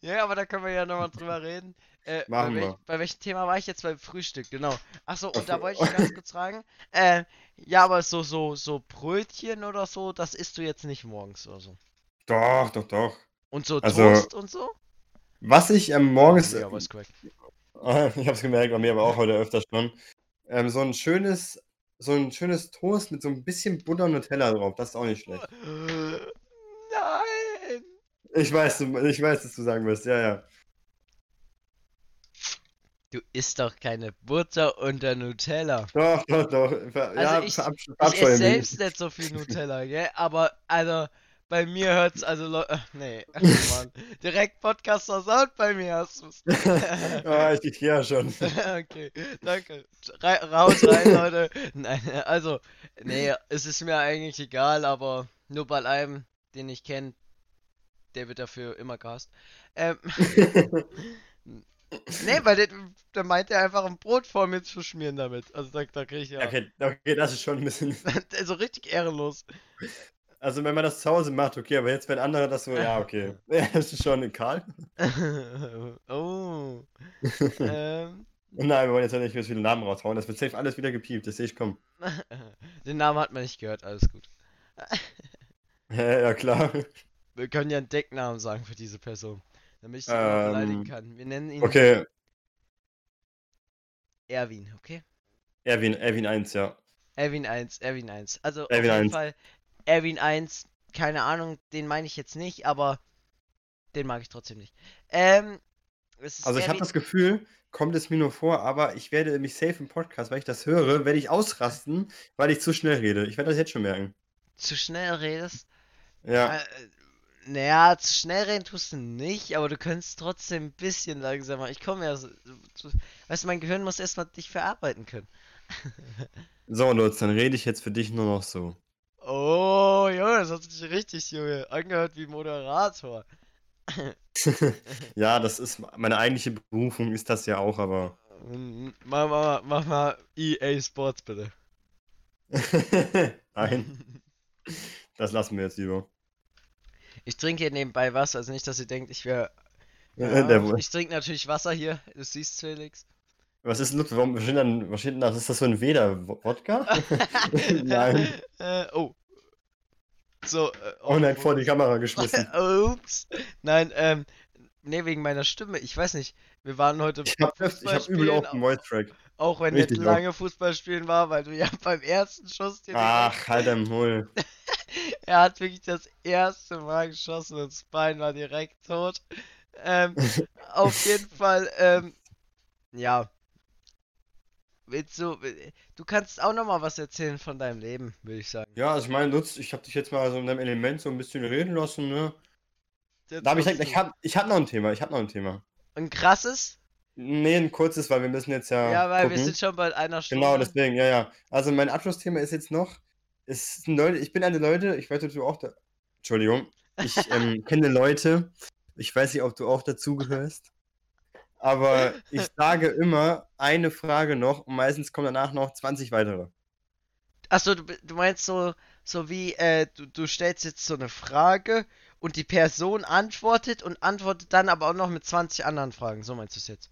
Ja, aber da können wir ja nochmal drüber reden. Äh, Machen bei, wir. welch, bei welchem Thema war ich jetzt beim Frühstück? Genau. Achso, und da wollte ich ganz kurz fragen. Äh, ja, aber so, so, so Brötchen oder so, das isst du jetzt nicht morgens oder so. Doch, doch, doch. Und so Also, Toast und so? Was ich ähm, morgens. Ja, ist korrekt. ich hab's gemerkt, bei mir aber auch heute öfter schon. Ähm, so ein schönes, so ein schönes Toast mit so ein bisschen Butter und Nutella drauf. Das ist auch nicht schlecht. Nein! Ich weiß, ich weiß, dass du sagen wirst. Ja, ja. Du isst doch keine Butter unter Nutella. Doch, doch, doch. Ver ja, Also ich- verabsch- Ich esse selbst nicht so viel Nutella, gell? Aber, also, bei mir hört's, also, Leu- ach, nee, Mann. Direkt Podcast versaut bei mir hast du's. ah, ich, ich ja schon. okay, danke. Rei raus rein, Leute. Nein, also, nee, es ist mir eigentlich egal, aber nur bei einem, den ich kenne, der wird dafür immer gehasst. Ähm, nee, weil der, der meint er einfach ein Brot vor mir zu schmieren damit. Also da, da krieg ich ja. Okay, okay, das ist schon ein bisschen. Also richtig ehrenlos. Also, wenn man das zu Hause macht, okay, aber jetzt, wenn andere das so, ja, okay. Ja, das ist schon Karl. oh. ähm, Nein, wir wollen jetzt ja nicht mehr so viele Namen raushauen. Das wird safe alles wieder gepiept, das sehe ich kommen. den Namen hat man nicht gehört, alles gut. Ja, ja, klar. Wir können ja einen Decknamen sagen für diese Person, damit ich sie auch beleidigen Ähm, kann. Wir nennen ihn Okay, Erwin, okay? Erwin, Erwin 1, ja. Erwin 1, Erwin 1. Also auf Erwin jeden 1. Fall Erwin 1, keine Ahnung, den meine ich jetzt nicht, aber den mag ich trotzdem nicht. Ähm, es ist Also ich habe das Gefühl, kommt es mir nur vor, aber ich werde mich safe im Podcast, weil ich das höre, werde ich ausrasten, weil ich zu schnell rede. Ich werde das jetzt schon merken. zu schnell redest. Ja. Äh, naja, zu schnell reden tust du nicht, aber du könntest trotzdem ein bisschen langsamer. Ich komme ja so, so, weißt du, mein Gehirn muss erstmal dich verarbeiten können. So, Lutz, dann rede ich jetzt für dich nur noch so. Oh, Junge, das hat sich richtig, Junge, angehört wie Moderator. ja, das ist meine eigentliche Berufung, ist das ja auch, aber. Mach mal, mach mal EA Sports bitte. Nein, das lassen wir jetzt lieber. Ich trinke hier nebenbei Wasser, also nicht, dass ihr denkt, ich wäre. Der, ich trinke natürlich Wasser hier, du siehst Felix. Was ist, Lutz, warum steht dann, was steht denn da? Ist das so ein Weder-Wodka? Nein. Äh, oh. So, äh, Oh nein, vor die Kamera geschmissen. Ups. Nein, ähm, nee, wegen meiner Stimme. Ich weiß nicht. Wir waren heute Ich hab, ich hab übel Fußballspielen, Open Voice Track. auch wenn richtig jetzt auch. lange Fußballspielen war, weil du ja beim ersten Schuss dir Ach, halt dein Maul. Er hat wirklich das erste Mal geschossen und das Bein war direkt tot. Ähm, auf jeden Fall, ähm, ja. Willst du, du kannst auch noch mal was erzählen von deinem Leben, würde ich sagen. Ja, also ich meine, Lutz, ich habe dich jetzt mal so in deinem Element so ein bisschen reden lassen, ne? Jetzt Da habe ich hast direkt, ich du hab, ich hab noch ein Thema, ich hab noch ein Thema. ein krasses? Nee, ein kurzes, weil wir müssen jetzt ja Ja, weil wir gucken. sind schon bei einer Stunde. Genau, deswegen, ja, ja. Also mein Abschlussthema ist jetzt noch, es sind Leute, ich bin eine Leute, ich weiß, ob du auch da, Entschuldigung, ich ähm, kenne Leute, ich weiß nicht, ob du auch dazugehörst, aber ich sage immer eine Frage noch und meistens kommen danach noch 20 weitere. Achso, du, du meinst so, so wie, äh, du, du stellst jetzt so eine Frage und die Person antwortet und antwortet dann aber auch noch mit 20 anderen Fragen. So meinst du es jetzt?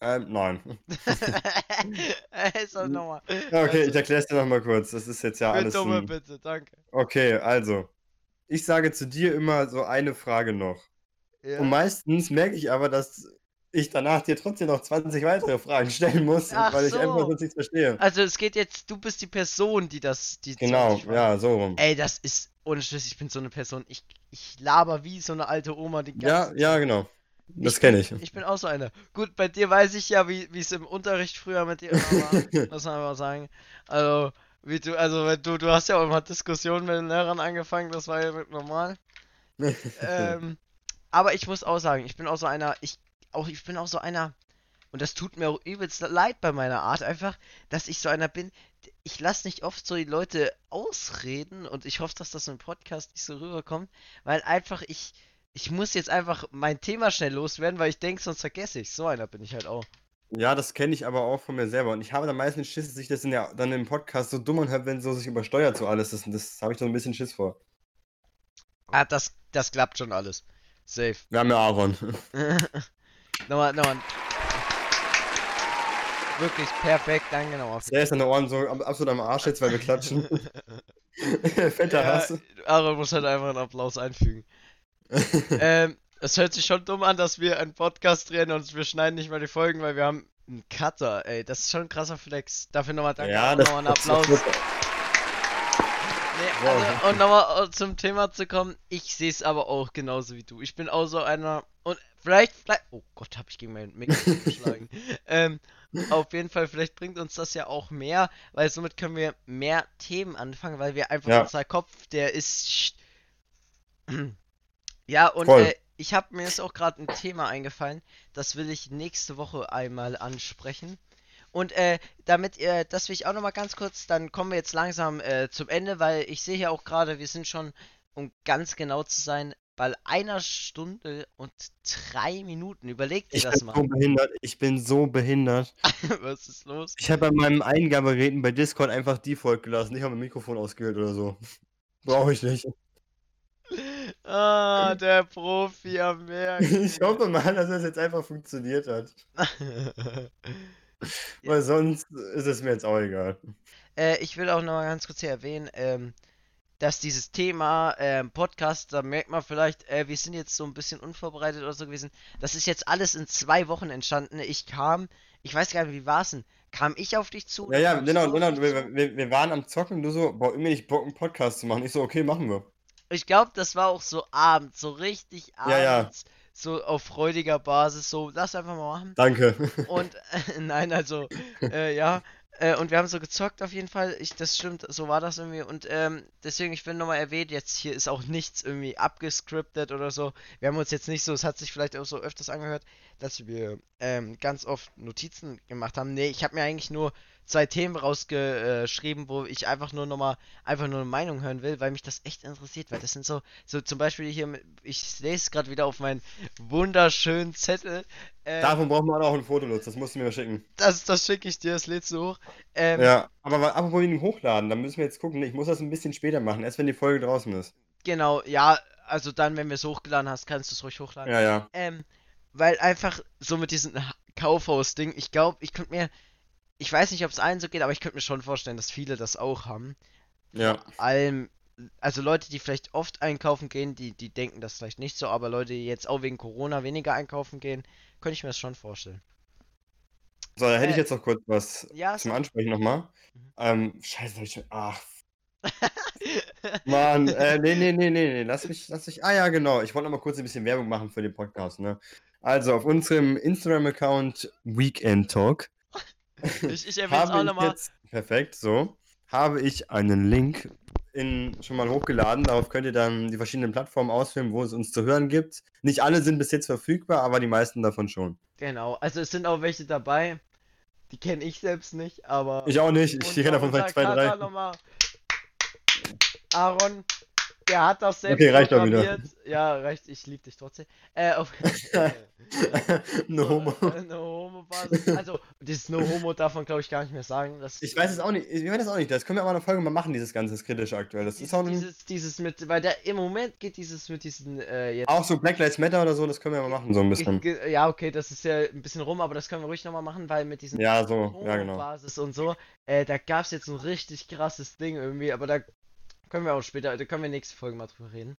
Ähm, nein. ist das nochmal. Okay, ich Also, erkläre es dir nochmal kurz. Das ist jetzt ja für alles Dumme, ein... bitte, danke. Okay, also. Ich sage zu dir immer so eine Frage noch. Ja. Und meistens merke ich aber, dass ich danach dir trotzdem noch 20 weitere Fragen stellen muss, Ach weil ich einfach so. sonst nichts verstehe. Also es geht jetzt, du bist die Person, die das, die Genau, 20 Fragen- ja, so rum. Ey, das ist ohne Schluss, ich bin so eine Person. Ich, ich laber wie so eine alte Oma die Ja, ganze ja, genau. Das kenne ich. Ich bin auch so einer. Gut, bei dir weiß ich ja, wie wie es im Unterricht früher mit dir war. muss man mal sagen. Also, wie du, also wenn du, du hast ja auch immer Diskussionen mit den Lehrern angefangen, das war ja mit normal. Ähm, aber ich muss auch sagen, ich bin auch so einer, ich auch, ich bin auch so einer, und das tut mir auch übelst leid bei meiner Art einfach, dass ich so einer bin. Ich lasse nicht oft so die Leute ausreden und ich hoffe, dass das im Podcast nicht so rüberkommt, weil einfach ich, ich muss jetzt einfach mein Thema schnell loswerden, weil ich denke, sonst vergesse ich. So einer bin ich halt auch. Ja, das kenne ich aber auch von mir selber. Und ich habe da meistens Schiss, dass sich das in der, dann im Podcast so dumm anhört, wenn so sich übersteuert so alles ist. Und das habe ich so ein bisschen Schiss vor. Ah, das, das klappt schon alles. Safe. Wir haben ja Aaron. nochmal, nochmal. Wirklich perfekt, danke nochmal. Der ist seine Ohren so ab- absolut am Arsch jetzt, weil wir klatschen. Fetter Ja, Hass. Aaron muss halt einfach einen Applaus einfügen. ähm, es hört sich schon dumm an, dass wir einen Podcast drehen und wir schneiden nicht mal die Folgen, weil wir haben einen Cutter, ey. Das ist schon ein krasser Flex. Dafür nochmal danke. ja, nochmal einen Applaus. Nee, also, und nochmal zum Thema zu kommen, ich sehe es aber auch genauso wie du. Ich bin auch so einer. Und vielleicht, vielleicht. Oh Gott, habe ich gegen mein Mikrofon geschlagen. ähm, auf jeden Fall, vielleicht bringt uns das ja auch mehr, weil somit können wir mehr Themen anfangen, weil wir einfach Ja. unser Kopf, der ist. ja, und äh, ich habe mir jetzt auch gerade ein Thema eingefallen, das will ich nächste Woche einmal ansprechen. Und äh, damit, äh, das will ich auch nochmal ganz kurz, dann kommen wir jetzt langsam äh, zum Ende, weil ich sehe ja auch gerade, wir sind schon, um ganz genau zu sein, bei einer Stunde und drei Minuten. Überlegt dir ich das bin mal. so behindert. Ich bin so behindert. Was ist los? Ich habe bei meinem Eingabegeräten bei Discord einfach Default gelassen. Ich habe mein Mikrofon ausgewählt oder so. Brauche ich nicht. Ah, der Profi am Werk. Ich hoffe mal, dass das jetzt einfach funktioniert hat. Weil sonst ist es mir jetzt auch egal. Äh, ich will auch noch mal ganz kurz hier erwähnen, ähm, dass dieses Thema ähm, Podcast, da merkt man vielleicht, äh, wir sind jetzt so ein bisschen unvorbereitet oder so gewesen. Das ist jetzt alles in zwei Wochen entstanden. Ich kam, ich weiß gar nicht, wie war es denn? Kam ich auf dich zu? Ja, ja, genau, genau. Wir, wir, wir waren am Zocken und du so, boah, irgendwie nicht Bock, einen Podcast zu machen. Ich so, okay, machen wir. Ich glaube, das war auch so abends, so richtig Ja, ja. So auf freudiger Basis, so, lass einfach mal machen. Danke. Und äh, nein, also, äh, ja. Äh, und wir haben so gezockt auf jeden Fall. Ich, das stimmt, so war das irgendwie. Und ähm, deswegen, ich will nochmal erwähnt, jetzt hier ist auch nichts irgendwie abgescriptet oder so. Wir haben uns jetzt nicht so, es hat sich vielleicht auch so öfters angehört, dass wir ähm, ganz oft Notizen gemacht haben. Nee, ich habe mir eigentlich nur zwei Themen rausgeschrieben, wo ich einfach nur nochmal, einfach nur eine Meinung hören will, weil mich das echt interessiert, weil das sind so, so zum Beispiel hier, ich lese gerade wieder auf meinen wunderschönen Zettel. Ähm, Davon braucht man auch ein Foto, Lutz. Das musst du mir schicken. das, das schicke ich dir, das lädst du hoch. Ähm, Ja, aber apropos wegen hochladen, dann müssen wir jetzt gucken. Ich muss das ein bisschen später machen, erst wenn die Folge draußen ist. Genau, ja, also dann, wenn wir es hochgeladen hast, kannst du es ruhig hochladen. Ja, ja. Ähm, weil einfach so mit diesem Ha- Kaufhaus-Ding, ich glaube, ich könnte mir, ich weiß nicht, ob es allen so geht, aber ich könnte mir schon vorstellen, dass viele das auch haben. Ja. Allem, also Leute, die vielleicht oft einkaufen gehen, die, die denken das vielleicht nicht so, aber Leute, die jetzt auch wegen Corona weniger einkaufen gehen, könnte ich mir das schon vorstellen. So, da hätte ich Äh, jetzt noch kurz was Ja, zum so. Ansprechen nochmal. Mhm. Ähm, scheiße, hab ich schon. Ach, Mann, äh, nee, nee, nee, nee, nee, lass mich, lass mich, ah ja, genau, ich wollte noch mal kurz ein bisschen Werbung machen für den Podcast, ne? Also, auf unserem Instagram-Account Weekend Talk ich ich erwähne es auch nochmal. perfekt, so, habe ich einen Link in, schon mal hochgeladen, darauf könnt ihr dann die verschiedenen Plattformen auswählen, wo es uns zu hören gibt. Nicht alle sind bis jetzt verfügbar, aber die meisten davon schon. Genau, also es sind auch welche dabei, die kenne ich selbst nicht, aber. Ich auch nicht, ich kenne davon vielleicht zwei, drei. Aaron, der hat das selbst Okay, reicht programmiert. Ja, reicht, ich liebe dich trotzdem. Äh, auf. No homo. No homo Basis. Also, dieses No homo darf man glaube ich gar nicht mehr sagen. Das, Ich weiß es auch nicht, ich weiß es auch nicht, das können wir aber eine Folge mal machen, dieses ganze das kritische aktuell. Das ist dieses, auch, ein, dieses, dieses mit, weil der im Moment geht dieses mit diesen, äh, jetzt. auch so Black Lives Matter oder so, das können wir mal machen, so ein bisschen. Ja, okay, das ist ja ein bisschen rum, aber das können wir ruhig nochmal machen, weil mit diesen Ja, so, ja, genau. Basis und so, äh, da gab es jetzt ein richtig krasses Ding irgendwie, aber da können wir auch später, da können wir nächste Folge mal drüber reden.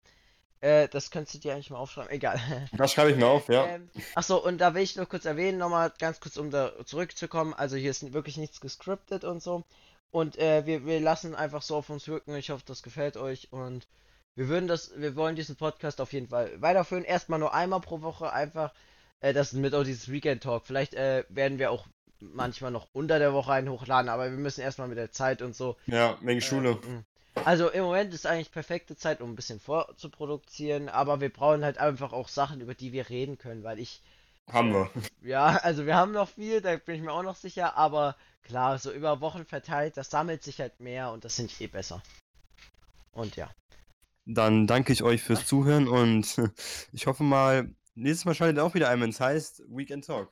Äh, das könntest du dir eigentlich mal aufschreiben, egal. Das schreibe ich mir auf, ja. Ähm, achso, und da will ich nur kurz erwähnen, nochmal ganz kurz, um da zurückzukommen. Also hier ist wirklich nichts gescriptet und so. Und äh, wir, wir lassen einfach so auf uns wirken. Ich hoffe, das gefällt euch. Und wir würden das, wir wollen diesen Podcast auf jeden Fall weiterführen. Erstmal nur einmal pro Woche einfach. Äh, das ist mit auch dieses Weekend Talk. Vielleicht äh, werden wir auch manchmal noch unter der Woche einen hochladen, aber wir müssen erstmal mit der Zeit und so. Ja, wegen äh, Schule. Also im Moment ist eigentlich perfekte Zeit, um ein bisschen vorzuproduzieren, aber wir brauchen halt einfach auch Sachen, über die wir reden können, weil ich, Haben wir. ja, also wir haben noch viel, da bin ich mir auch noch sicher, aber klar, so über Wochen verteilt, das sammelt sich halt mehr und das finde ich eh besser. Und ja. Dann danke ich euch fürs Zuhören und ich hoffe mal, nächstes Mal schaltet ihr auch wieder ein, wenn es heißt Weekend Talk.